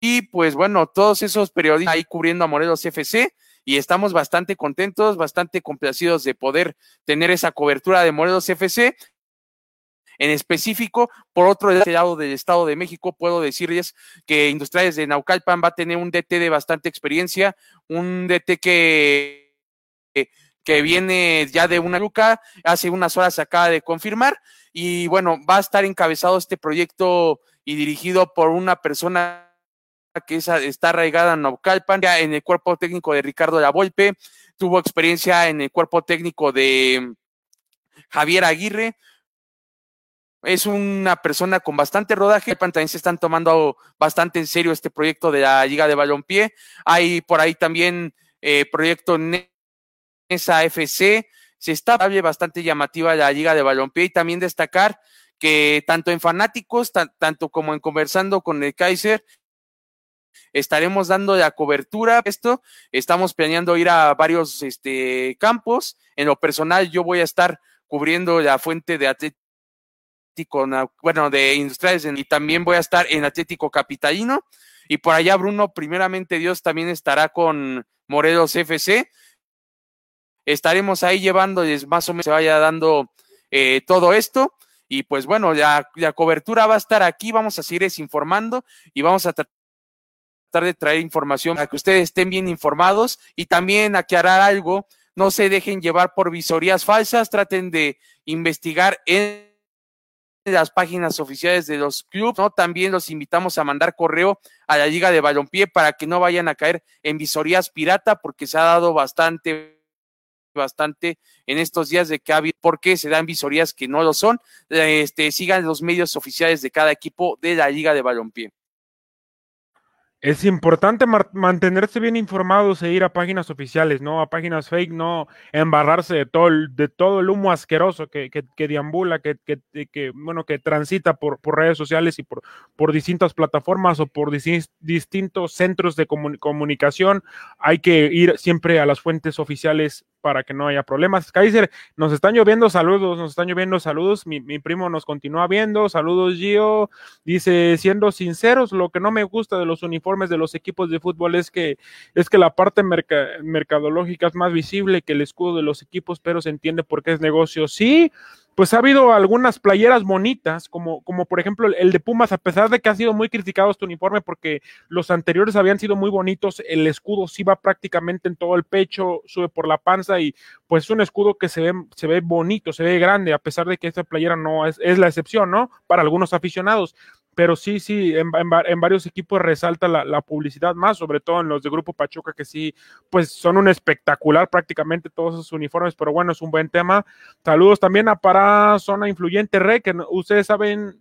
y pues bueno, todos esos periodistas ahí cubriendo a Morelos FC y estamos bastante contentos, bastante complacidos de poder tener esa cobertura de Morelos FC. En específico, por otro lado del Estado de México, puedo decirles que Industriales de Naucalpan va a tener un DT de bastante experiencia, un DT que que viene ya de una luca, hace unas horas se acaba de confirmar y bueno, va a estar encabezado este proyecto y dirigido por una persona que está arraigada en Naucalpan, ya en el cuerpo técnico de Ricardo Lavolpe, tuvo experiencia en el cuerpo técnico de Javier Aguirre, es una persona con bastante rodaje. También se están tomando bastante en serio este proyecto de la Liga de Balompié. Hay por ahí también eh, proyecto esa FC. Se está bastante llamativa la Liga de Balompié y también destacar que tanto en fanáticos, tanto como en conversando con el Kaiser, estaremos dando la cobertura esto. Estamos planeando ir a varios este, campos. En lo personal, yo voy a estar cubriendo la fuente de Atlético, bueno, de Industriales y también voy a estar en Atlético Capitalino. Y por allá, Bruno, primeramente Dios también estará con Morelos FC estaremos ahí llevándoles más o menos se vaya dando eh, todo esto. Y pues bueno, la, la cobertura va a estar aquí, vamos a seguir informando y vamos a tratar de traer información para que ustedes estén bien informados y también aclarar algo, no se dejen llevar por visorías falsas, traten de investigar en las páginas oficiales de los clubes, ¿no? También los invitamos a mandar correo a la Liga de Balompié para que no vayan a caer en visorías pirata, porque se ha dado bastante, bastante en estos días de que ha porque se dan visorías que no lo son. Este, sigan los medios oficiales de cada equipo de la Liga de Balompié.
Es importante mantenerse bien informados e ir a páginas oficiales, no a páginas fake, no embarrarse de todo el, de todo el humo asqueroso que, que, que deambula, que, que, bueno, que transita por, por, redes sociales y por, por distintas plataformas o por distintos centros de comunicación. Hay que ir siempre a las fuentes oficiales para que no haya problemas. Kaiser, nos están lloviendo saludos, nos están lloviendo saludos. Mi, primo nos continúa viendo. Saludos, Gio. Dice, siendo sinceros, lo que no me gusta de los uniformes de los equipos de fútbol es que, es que la parte mercadológica es más visible que el escudo de los equipos, pero se entiende por qué es negocio. Sí, pues ha habido algunas playeras bonitas, como, como por ejemplo el de Pumas, a pesar de que ha sido muy criticado este uniforme porque los anteriores habían sido muy bonitos, el escudo sí va prácticamente en todo el pecho, sube por la panza y pues es un escudo que se ve, se ve bonito, se ve grande, a pesar de que esta playera no es, es la excepción, ¿no? Para algunos aficionados pero sí, sí, en, varios equipos resalta la, publicidad más, sobre todo en los de Grupo Pachuca, que sí, pues son un espectacular prácticamente todos esos uniformes, pero bueno, es un buen tema. Saludos también a para Zona Influyente Re, que ustedes saben,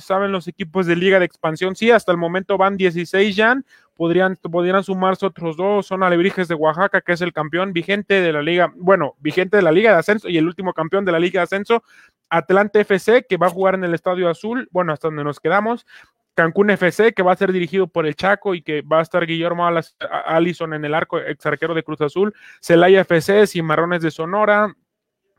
saben los equipos de Liga de Expansión, sí, hasta el momento van 16 ya, podrían, podrían sumarse otros dos, son Alebrijes de Oaxaca, que es el campeón vigente de la liga, bueno, vigente de la liga de ascenso y el último campeón de la liga de ascenso, Atlante FC, que va a jugar en el Estadio Azul, bueno, hasta donde nos quedamos. Cancún FC, que va a ser dirigido por el Chaco y que va a estar Guillermo Allison en el arco, ex arquero de Cruz Azul. Celaya FC, Cimarrones de Sonora,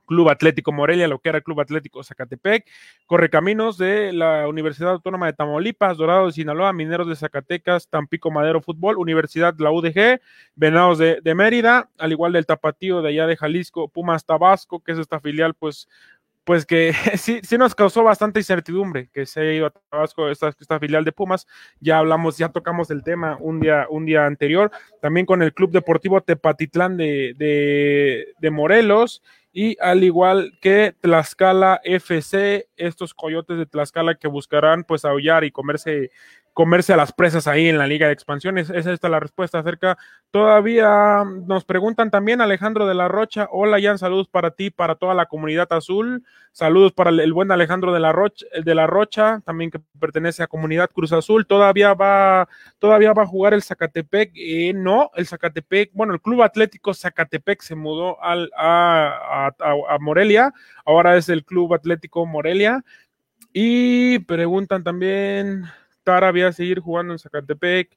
Club Atlético Morelia, lo que era Club Atlético Zacatepec, Correcaminos de la Universidad Autónoma de Tamaulipas, Dorado de Sinaloa, Mineros de Zacatecas, Tampico Madero Fútbol, Universidad la UDG, Venados de, de Mérida, al igual del Tapatío de allá de Jalisco, Pumas Tabasco, que es esta filial pues pues que sí, sí nos causó bastante incertidumbre que se haya ido a Tabasco esta, esta, filial de Pumas. Ya hablamos, ya tocamos el tema un día, un día anterior, también con el Club Deportivo Tepatitlán de, de, de Morelos y al igual que Tlaxcala FC, estos coyotes de Tlaxcala que buscarán pues aullar y comerse comerse a las presas ahí en la Liga de Expansiones. Es la respuesta acerca. Todavía nos preguntan también Alejandro de la Rocha. Hola, Jan, saludos para ti, para toda la comunidad azul. Saludos para el, buen Alejandro de la Rocha, de la Rocha, también que pertenece a Comunidad Cruz Azul. Todavía va, todavía va a jugar el Zacatepec. Eh, no, el Zacatepec, bueno, el Club Atlético Zacatepec se mudó al, a, a Morelia. Ahora es el Club Atlético Morelia. Y preguntan también, Tara voy a seguir jugando en Zacatepec.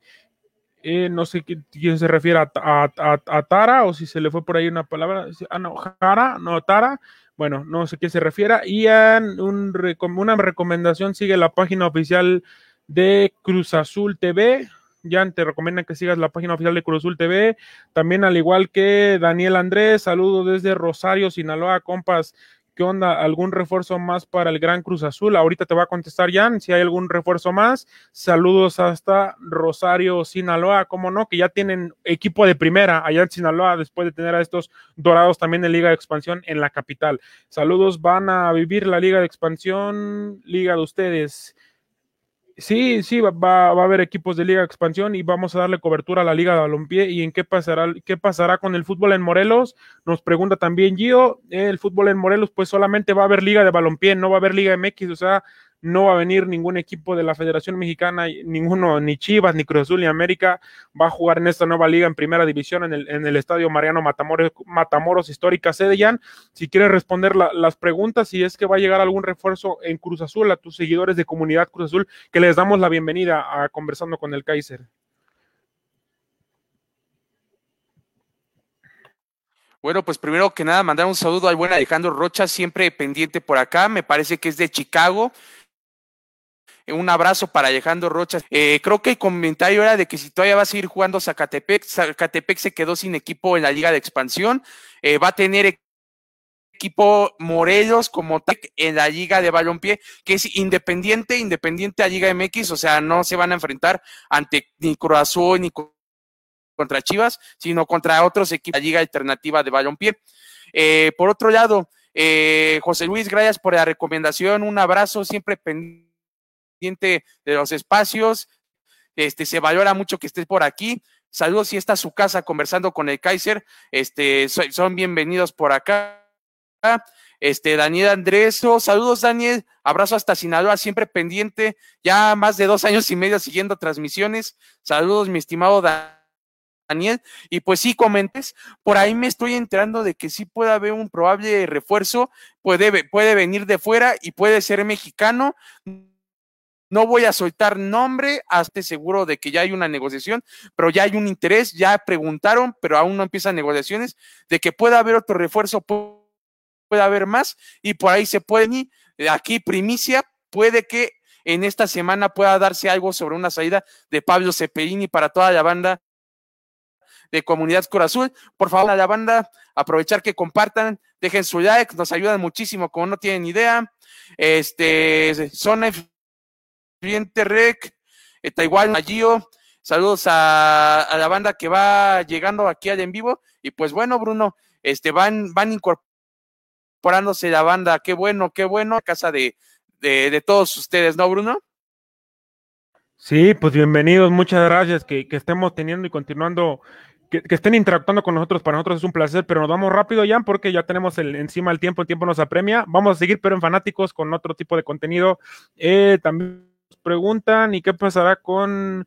Eh, no sé quién, se refiere a, Tara o si se le fue por ahí una palabra. Ah, no, Jara, no, Tara. Bueno, no sé quién se refiere. Y un, una recomendación, sigue la página oficial de Cruz Azul TV. Ya te recomiendan que sigas la página oficial de Cruz Azul TV. También, al igual que Daniel Andrés, saludo desde Rosario, Sinaloa, compas. ¿Qué onda? ¿Algún refuerzo más para el Gran Cruz Azul? Ahorita te va a contestar Jan si hay algún refuerzo más. Saludos hasta Rosario, Sinaloa, ¿cómo no? Que ya tienen equipo de primera allá en Sinaloa después de tener a estos dorados también en Liga de Expansión en la capital. Saludos, van a vivir la Liga de Expansión, Liga de ustedes. Sí, sí, va, a haber equipos de Liga de Expansión y vamos a darle cobertura a la Liga de Balompié. ¿Y en qué pasará, qué pasará con el fútbol en Morelos? Nos pregunta también Gio. El fútbol en Morelos, pues solamente va a haber Liga de Balompié, no va a haber Liga MX, o sea, no va a venir ningún equipo de la Federación Mexicana, ninguno, ni Chivas, ni Cruz Azul, ni América, va a jugar en esta nueva liga en primera división en el, estadio Mariano Matamoros, Histórica Sede, Si quieres responder las preguntas, si es que va a llegar algún refuerzo en Cruz Azul a tus seguidores de comunidad Cruz Azul, que les damos la bienvenida a conversando con el Kaiser.
Bueno, pues primero que nada, mandar un saludo al buen Alejandro Rocha, siempre pendiente por acá, me parece que es de Chicago. Un abrazo para Alejandro Rocha. Eh, creo que el comentario era de que si todavía va a seguir jugando Zacatepec, Zacatepec se quedó sin equipo en la Liga de Expansión, eh, va a tener equipo Morelos como tal en la Liga de Balompié, que es independiente, independiente a Liga MX, o sea, no se van a enfrentar ante ni Cruz ni contra Chivas, sino contra otros equipos de la Liga Alternativa de Balompié. Eh, por otro lado, eh, José Luis, gracias por la recomendación, un abrazo, siempre pendiente de los espacios, este, se valora mucho que estés por aquí. Saludos si está su casa conversando con el Kaiser. Este, son bienvenidos por acá. Este, Daniel Andreso, saludos Daniel, abrazo hasta Sinaloa, siempre pendiente, ya más de dos años y medio siguiendo transmisiones. Saludos, mi estimado Daniel. Y pues sí, comentes, por ahí me estoy enterando de que sí puede haber un probable refuerzo, puede, puede venir de fuera y puede ser mexicano. No voy a soltar nombre, hasta seguro de que ya hay una negociación, pero ya hay un interés, ya preguntaron, pero aún no empiezan negociaciones, de que pueda haber otro refuerzo, puede haber más, y por ahí se pueden ir. Aquí, primicia, puede que en esta semana pueda darse algo sobre una salida de Pablo Cepelini para toda la banda de Comunidad Corazul. Por favor, a la banda, aprovechar que compartan, dejen su like, nos ayudan muchísimo, como no tienen idea. Este, son cliente Rec, eh, Taiwán, Magio, saludos a, la banda que va llegando aquí al en vivo. Y pues bueno, Bruno, este van, van incorporándose la banda, qué bueno, qué bueno, a casa de, de, todos ustedes, ¿no, Bruno?
Sí, pues bienvenidos, muchas gracias que, que estemos teniendo y continuando que, estén interactuando con nosotros, para nosotros es un placer, pero nos vamos rápido ya porque ya tenemos el, encima el tiempo, el tiempo nos apremia. Vamos a seguir, pero en fanáticos, con otro tipo de contenido. Eh, también preguntan, ¿y qué pasará con,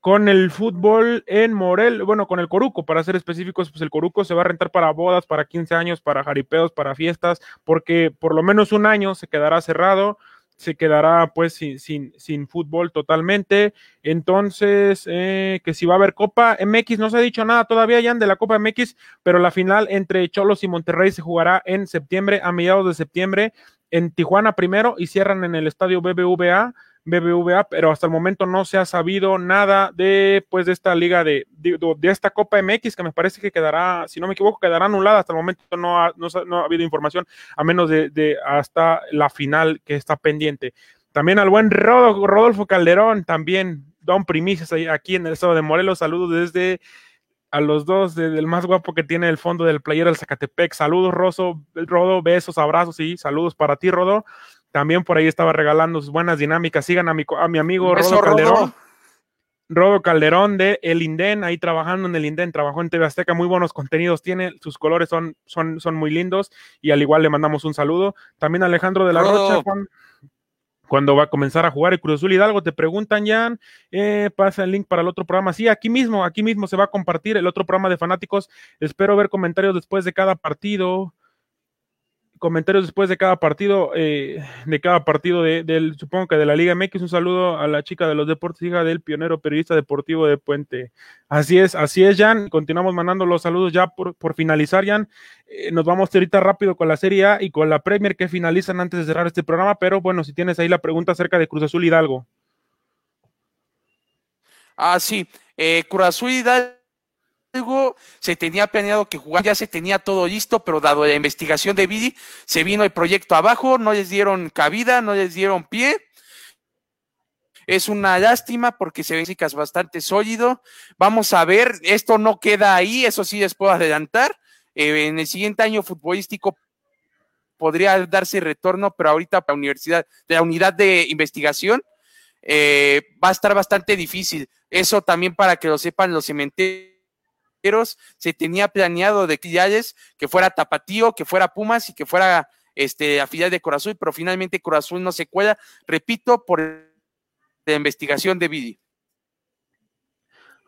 con el fútbol en Morel? Bueno, con el Coruco, para ser específicos, pues el Coruco se va a rentar para bodas, para 15 años, para jaripeos, para fiestas, porque por lo menos un año se quedará cerrado se quedará pues sin, sin, sin fútbol totalmente. Entonces, eh, que si va a haber Copa MX, no se ha dicho nada todavía ya de la Copa MX, pero la final entre Cholos y Monterrey se jugará en septiembre, a mediados de septiembre, en Tijuana primero y cierran en el estadio BBVA. BBVA, pero hasta el momento no se ha sabido nada de, pues, de esta liga de, de, esta Copa MX, que me parece que quedará, si no me equivoco, quedará anulada. Hasta el momento no ha, no, ha habido información, a menos de, hasta la final que está pendiente. También al buen Rodolfo Calderón, también Don Primicias aquí en el estado de Morelos. Saludos desde a los dos, del más guapo que tiene el fondo del player del Zacatepec. Saludos, Roso, Rodo, besos, abrazos y saludos para ti, Rodo. También por ahí estaba regalando sus buenas dinámicas. Sigan a mi, a mi amigo Rodo Calderón. Rodo. Calderón de El Inden, ahí trabajando en el Inden, trabajó en TV Azteca, muy buenos contenidos tiene, sus colores son, son, son muy lindos y al igual le mandamos un saludo. También Alejandro de la Rocha, cuando va a comenzar a jugar el Cruz Azul Hidalgo, te preguntan, Jan, eh, pasa el link para el otro programa. Sí, aquí mismo, aquí mismo se va a compartir el otro programa de fanáticos. Espero ver comentarios después de cada partido comentarios después de cada partido, eh, de cada partido de, supongo que de la Liga MX. Un saludo a la chica de los deportes, hija del pionero periodista deportivo de Puente. Así es, así es, Jan. Continuamos mandando los saludos ya por, por finalizar, Jan. Eh, nos vamos ahorita rápido con la Serie A y con la Premier que finalizan antes de cerrar este programa, pero bueno, si tienes ahí la pregunta acerca de Cruz Azul Hidalgo.
Ah, sí. Eh, Cruz Azul Hidalgo algo se tenía planeado que jugar, ya se tenía todo listo, pero dado la investigación de Vidi, se vino el proyecto abajo, no les dieron cabida, no les dieron pie. Es una lástima porque se ve bastante sólido. Vamos a ver, esto no queda ahí, eso sí les puedo adelantar. Eh, en el siguiente año futbolístico podría darse retorno, pero ahorita para la universidad, de la unidad de investigación, eh, va a estar bastante difícil. Eso también para que lo sepan los cementerios se tenía planeado de filiales que fuera Tapatío, que fuera Pumas y que fuera este, a filial de Corazón, pero finalmente Corazón no se cuela, repito, por la investigación de Vidi.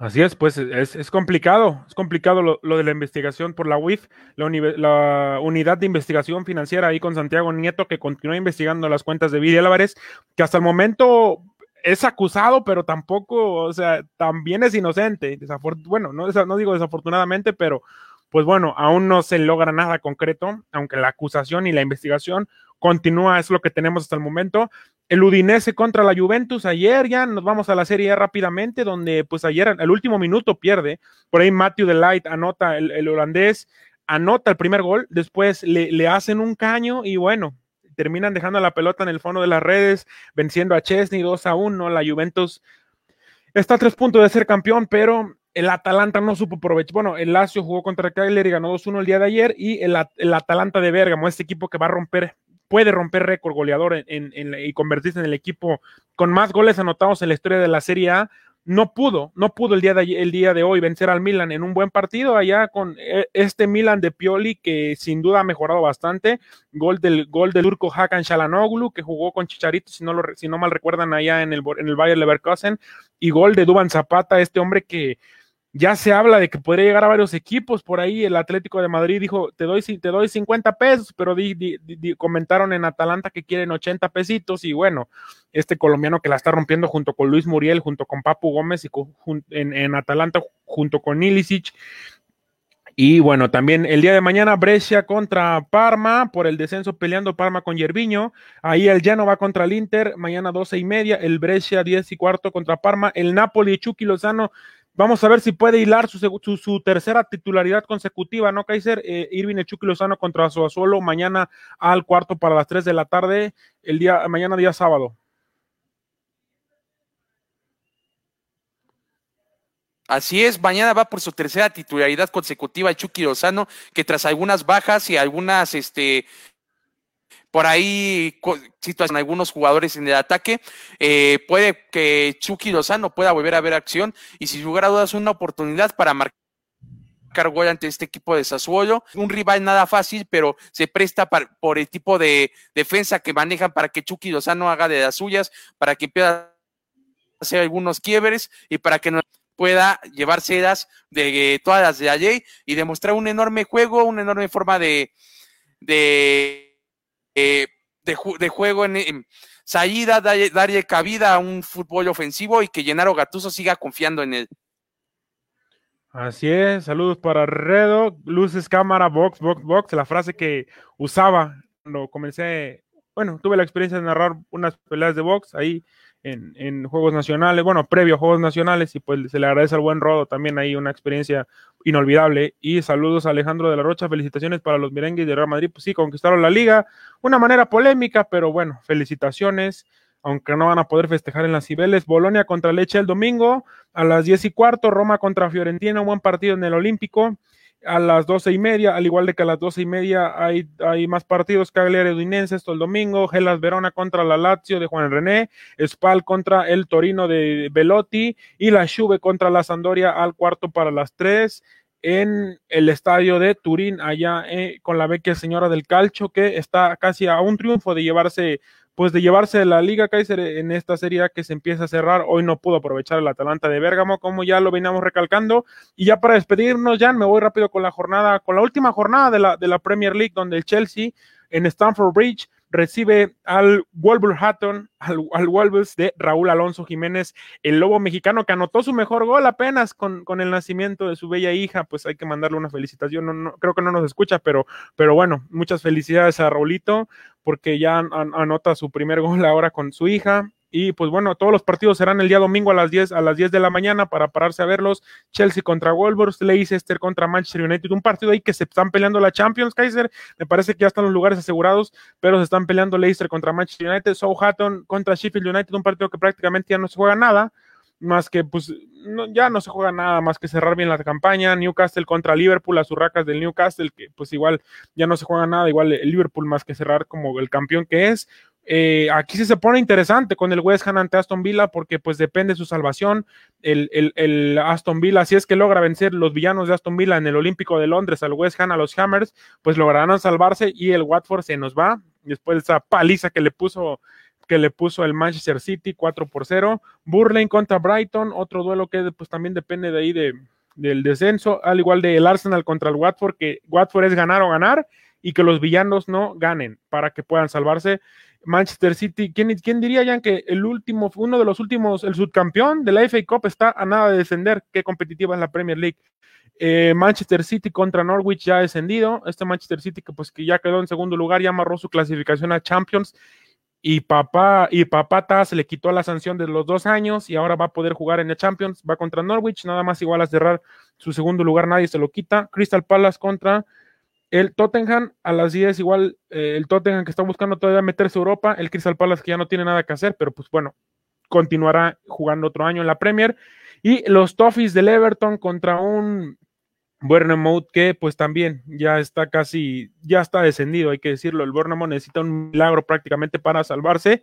Así es, pues es, complicado, es complicado lo, de la investigación por la UIF, la, la, unidad de investigación financiera ahí con Santiago Nieto, que continúa investigando las cuentas de Vidi Álvarez, que hasta el momento es acusado, pero tampoco, o sea, también es inocente. bueno, no, no digo desafortunadamente, pero pues bueno, aún no se logra nada concreto, aunque la acusación y la investigación continúa, es lo que tenemos hasta el momento. El Udinese contra la Juventus ayer, ya nos vamos a la serie rápidamente, donde pues ayer el último minuto pierde, por ahí Matthew Delight anota el, el holandés, anota el primer gol, después le, le hacen un caño y bueno, terminan dejando la pelota en el fondo de las redes, venciendo a Chesney 2 a 1. La Juventus está a tres puntos de ser campeón, pero el Atalanta no supo aprovechar. Bueno, el Lazio jugó contra el Cagliari y ganó 2-1 el día de ayer. Y el, Atalanta de Bergamo, este equipo que va a romper, puede romper récord goleador en, en, y convertirse en el equipo con más goles anotados en la historia de la Serie A, no pudo, no pudo el día, de, el día de hoy vencer al Milan en un buen partido allá con eh, este Milan de Pioli que sin duda ha mejorado bastante. Gol del, gol del turco Hakan Shalanoglu que jugó con Chicharito, si no, lo, si no mal recuerdan, allá en el, en el Bayer Leverkusen. Y gol de Duban Zapata, este hombre que ya se habla de que podría llegar a varios equipos por ahí. El Atlético de Madrid dijo, te doy, te doy 50 pesos, pero di, comentaron en Atalanta que quieren 80 pesitos y bueno, este colombiano que la está rompiendo junto con Luis Muriel, junto con Papu Gómez y en, Atalanta junto con Ilicic. Y bueno, también el día de mañana Brescia contra Parma, por el descenso peleando Parma con Yerviño. Ahí el Llano va contra el Inter, mañana 12 y media, el Brescia 10 y cuarto contra Parma, el Napoli y Chucky Lozano Vamos a ver si puede hilar su, su, tercera titularidad consecutiva, ¿no, Kaiser? Eh, Irving Echuki Lozano contra Azuazuelo mañana al cuarto para las 3 de la tarde, el día, mañana día sábado.
Así es, mañana va por su tercera titularidad consecutiva Chucky Lozano, que tras algunas bajas y algunas este, por ahí situación algunos jugadores en el ataque. Eh, puede que Chucky Lozano pueda volver a ver acción y sin lugar a dudas una oportunidad para marcar gol ante este equipo de Sassuolo. Un rival nada fácil, pero se presta por el tipo de defensa que manejan para que Chucky Lozano haga de las suyas, para que pueda hacer algunos quiebres y para que no pueda llevar sedas de todas las de ayer y demostrar un enorme juego, una enorme forma de, de eh, de, de, juego en, en salida, darle, cabida a un fútbol ofensivo y que Gennaro Gatuso siga confiando en él.
Así es, saludos para Redo, luces, cámara, box, box, box, la frase que usaba cuando comencé, bueno, tuve la experiencia de narrar unas peleas de box ahí en, en, Juegos Nacionales, bueno, previo a Juegos Nacionales, y pues se le agradece al buen Rodo también ahí una experiencia inolvidable. Y saludos a Alejandro de la Rocha, felicitaciones para los merengues de Real Madrid, pues sí, conquistaron la liga, una manera polémica, pero bueno, felicitaciones, aunque no van a poder festejar en las Cibeles. Bolonia contra Leche el domingo a las 10 y cuarto, Roma contra Fiorentina, un buen partido en el Olímpico a las doce y media, al igual de que a las doce y media hay, hay más partidos, Cagliari Udinense esto el domingo, Gelas Verona contra la Lazio de Juan René, Spal contra el Torino de Velotti y la Juve contra la Sandoria al cuarto para las tres en el estadio de Turín, allá eh, con la vecchia señora del calcio, que está casi a un triunfo de llevarse pues de llevarse la Liga Kaiser en esta serie que se empieza a cerrar. Hoy no pudo aprovechar el Atalanta de Bérgamo, como ya lo veníamos recalcando. Y ya para despedirnos, ya me voy rápido con la jornada, con la última jornada de la, de la Premier League, donde el Chelsea en Stamford Bridge recibe al Wolverhampton, al, al Wolves de Raúl Alonso Jiménez, el lobo mexicano que anotó su mejor gol apenas con, con el nacimiento de su bella hija, pues hay que mandarle una felicitación, no, no, creo que no nos escucha, pero, pero bueno, muchas felicidades a Raulito, porque ya an, anota su primer gol ahora con su hija, y pues bueno, todos los partidos serán el día domingo a las 10, a las 10 de la mañana para pararse a verlos. Chelsea contra Wolves, Leicester contra Manchester United. Un partido ahí que se están peleando la Champions, Kaiser. Me parece que ya están los lugares asegurados, pero se están peleando Leicester contra Manchester United. Southampton contra Sheffield United. Un partido que prácticamente ya no se juega nada más que pues ya no se juega nada más que cerrar bien la campaña, Newcastle contra Liverpool, las urracas del Newcastle, que pues igual ya no se juega nada, igual el Liverpool más que cerrar como el campeón que es, eh, aquí sí se pone interesante con el West Ham ante Aston Villa porque pues depende de su salvación. El, el, el, Aston Villa, si es que logra vencer los villanos de Aston Villa en el Olímpico de Londres al West Ham, a los Hammers, pues lograrán salvarse y el Watford se nos va después de esa paliza que le puso que le puso el Manchester City 4 por 0. Burley contra Brighton, otro duelo que pues también depende de ahí de, del descenso, al igual del Arsenal contra el Watford, que Watford es ganar o ganar y que los villanos no ganen para que puedan salvarse. Manchester City, ¿quién, diría ya que el último, uno de los últimos, el subcampeón de la FA Cup está a nada de descender? Qué competitiva es la Premier League. Eh, Manchester City contra Norwich ya descendido. Este Manchester City que pues que ya quedó en segundo lugar, ya amarró su clasificación a Champions y papá y papá se le quitó la sanción de los dos años y ahora va a poder jugar en el Champions, va contra Norwich, nada más igual a cerrar su segundo lugar, nadie se lo quita. Crystal Palace contra el Tottenham a las 10, igual eh, el Tottenham que está buscando todavía meterse a Europa, el Crystal Palace que ya no tiene nada que hacer, pero pues bueno, continuará jugando otro año en la Premier. Y los Toffees del Everton contra un Bournemouth que pues también ya está casi, ya está descendido, hay que decirlo, el Bournemouth necesita un milagro prácticamente para salvarse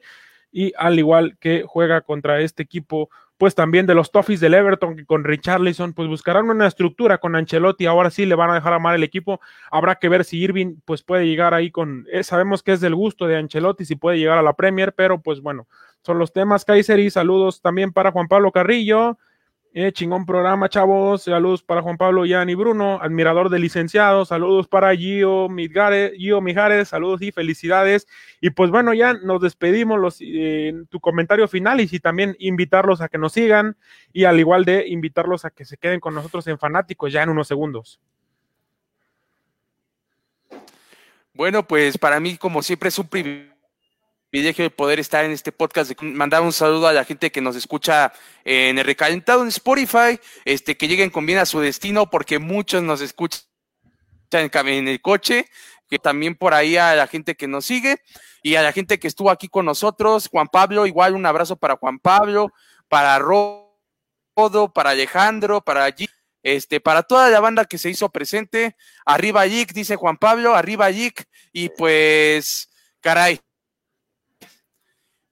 y al igual que juega contra este equipo pues también de los Toffees del Everton, que con Richarlison, pues buscarán una estructura con Ancelotti, ahora sí le van a dejar amar el equipo, habrá que ver si Irving pues puede llegar ahí con, eh, sabemos que es del gusto de Ancelotti, si puede llegar a la Premier, pero pues bueno, son los temas, Kaiser, y saludos también para Juan Pablo Carrillo, eh, chingón programa, chavos. Saludos para Juan Pablo, Jan y Bruno, admirador de licenciados. Saludos para Gio, Gio Mijares, saludos y felicidades. Y pues bueno, ya nos despedimos los, eh, tu comentario final y si también invitarlos a que nos sigan y al igual de invitarlos a que se queden con nosotros en Fanáticos ya en unos segundos.
Bueno, pues para mí, como siempre, es un privilegio privilegio de poder estar en este podcast, de mandar un saludo a la gente que nos escucha en el recalentado en Spotify, este, que lleguen con bien a su destino, porque muchos nos escuchan en el coche, que también por ahí a la gente que nos sigue y a la gente que estuvo aquí con nosotros, Juan Pablo, igual un abrazo para Juan Pablo, para Rodo, para Alejandro, para allí. Este, para toda la banda que se hizo presente, arriba Yik, dice Juan Pablo, arriba Yik, y pues, caray,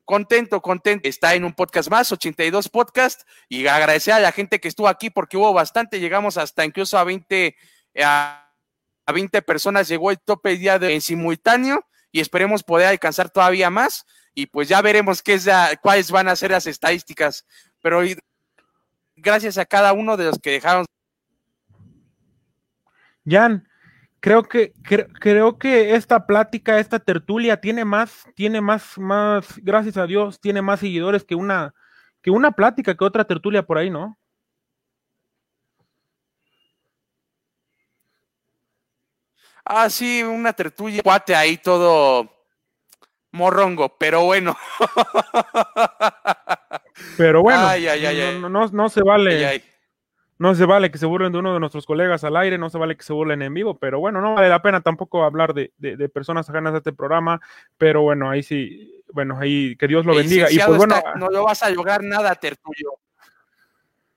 contento, contento. Está en un podcast más, 82 podcast, y agradecer a la gente que estuvo aquí porque hubo bastante, llegamos hasta incluso a 20, a, 20 personas, llegó el tope día de, en simultáneo y esperemos poder alcanzar todavía más y pues ya veremos qué es cuáles van a ser las estadísticas. Pero gracias a cada uno de los que dejaron.
Jan, creo que, creo que esta plática, esta tertulia tiene más, tiene más, más, gracias a Dios, tiene más seguidores que una, que una plática, que otra tertulia por ahí, ¿no?
Ah, sí, una tertulia, cuate ahí todo morrongo, pero bueno.
Pero bueno, no, no, se vale no se vale que se burlen de uno de nuestros colegas al aire, no se vale que se burlen en vivo, pero bueno, no vale la pena tampoco hablar de, personas ajenas a este programa, pero bueno, ahí sí, bueno, ahí que Dios lo bendiga. Y pues bueno,
no lo vas a lograr nada, Tertulio.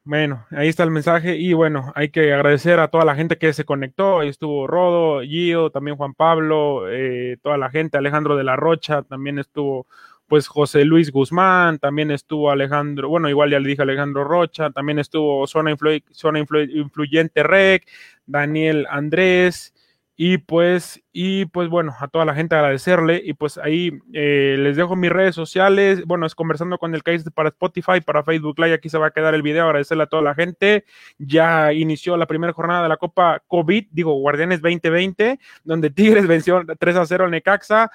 Bueno, ahí está el mensaje y bueno, hay que agradecer a toda la gente que se conectó, ahí estuvo Rodo, Gio, también Juan Pablo, eh, toda la gente, Alejandro de la Rocha, también estuvo pues José Luis Guzmán, también estuvo Alejandro, bueno, igual ya le dije Alejandro Rocha, también estuvo Zona, Influyente Rec, Daniel Andrés, y pues, y pues bueno, a toda la gente agradecerle, y pues ahí eh, les dejo mis redes sociales, bueno, es conversando con el case para Spotify, para Facebook Live, aquí se va a quedar el video, agradecerle a toda la gente, ya inició la primera jornada de la Copa COVID, digo, Guardianes 2020, donde Tigres venció 3 a 0 al Necaxa,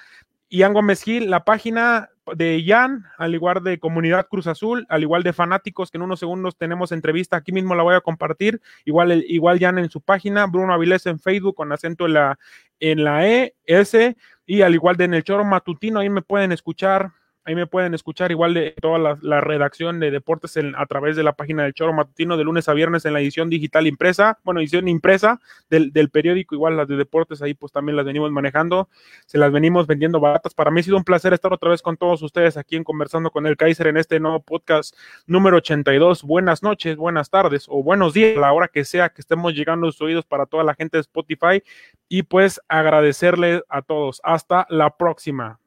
Ian Gómez Gil, la página de Jan, al igual de Comunidad Cruz Azul, al igual de Fanáticos, que en unos segundos tenemos entrevista, aquí mismo la voy a compartir, igual, igual Jan en su página, Bruno Avilés en Facebook con acento en la, en la E, S, y al igual de en el Choro Matutino, ahí me pueden escuchar Ahí me pueden escuchar igual de toda la, redacción de deportes a través de la página del Choro Matutino de lunes a viernes en la edición digital impresa, bueno, edición impresa del, periódico, igual las de deportes ahí pues también las venimos manejando, se las venimos vendiendo baratas. Para mí ha sido un placer estar otra vez con todos ustedes aquí en Conversando con el Kaiser en este nuevo podcast número 82. Buenas noches, buenas tardes o buenos días a la hora que sea que estemos llegando sus oídos para toda la gente de Spotify y pues agradecerles a todos. Hasta la próxima.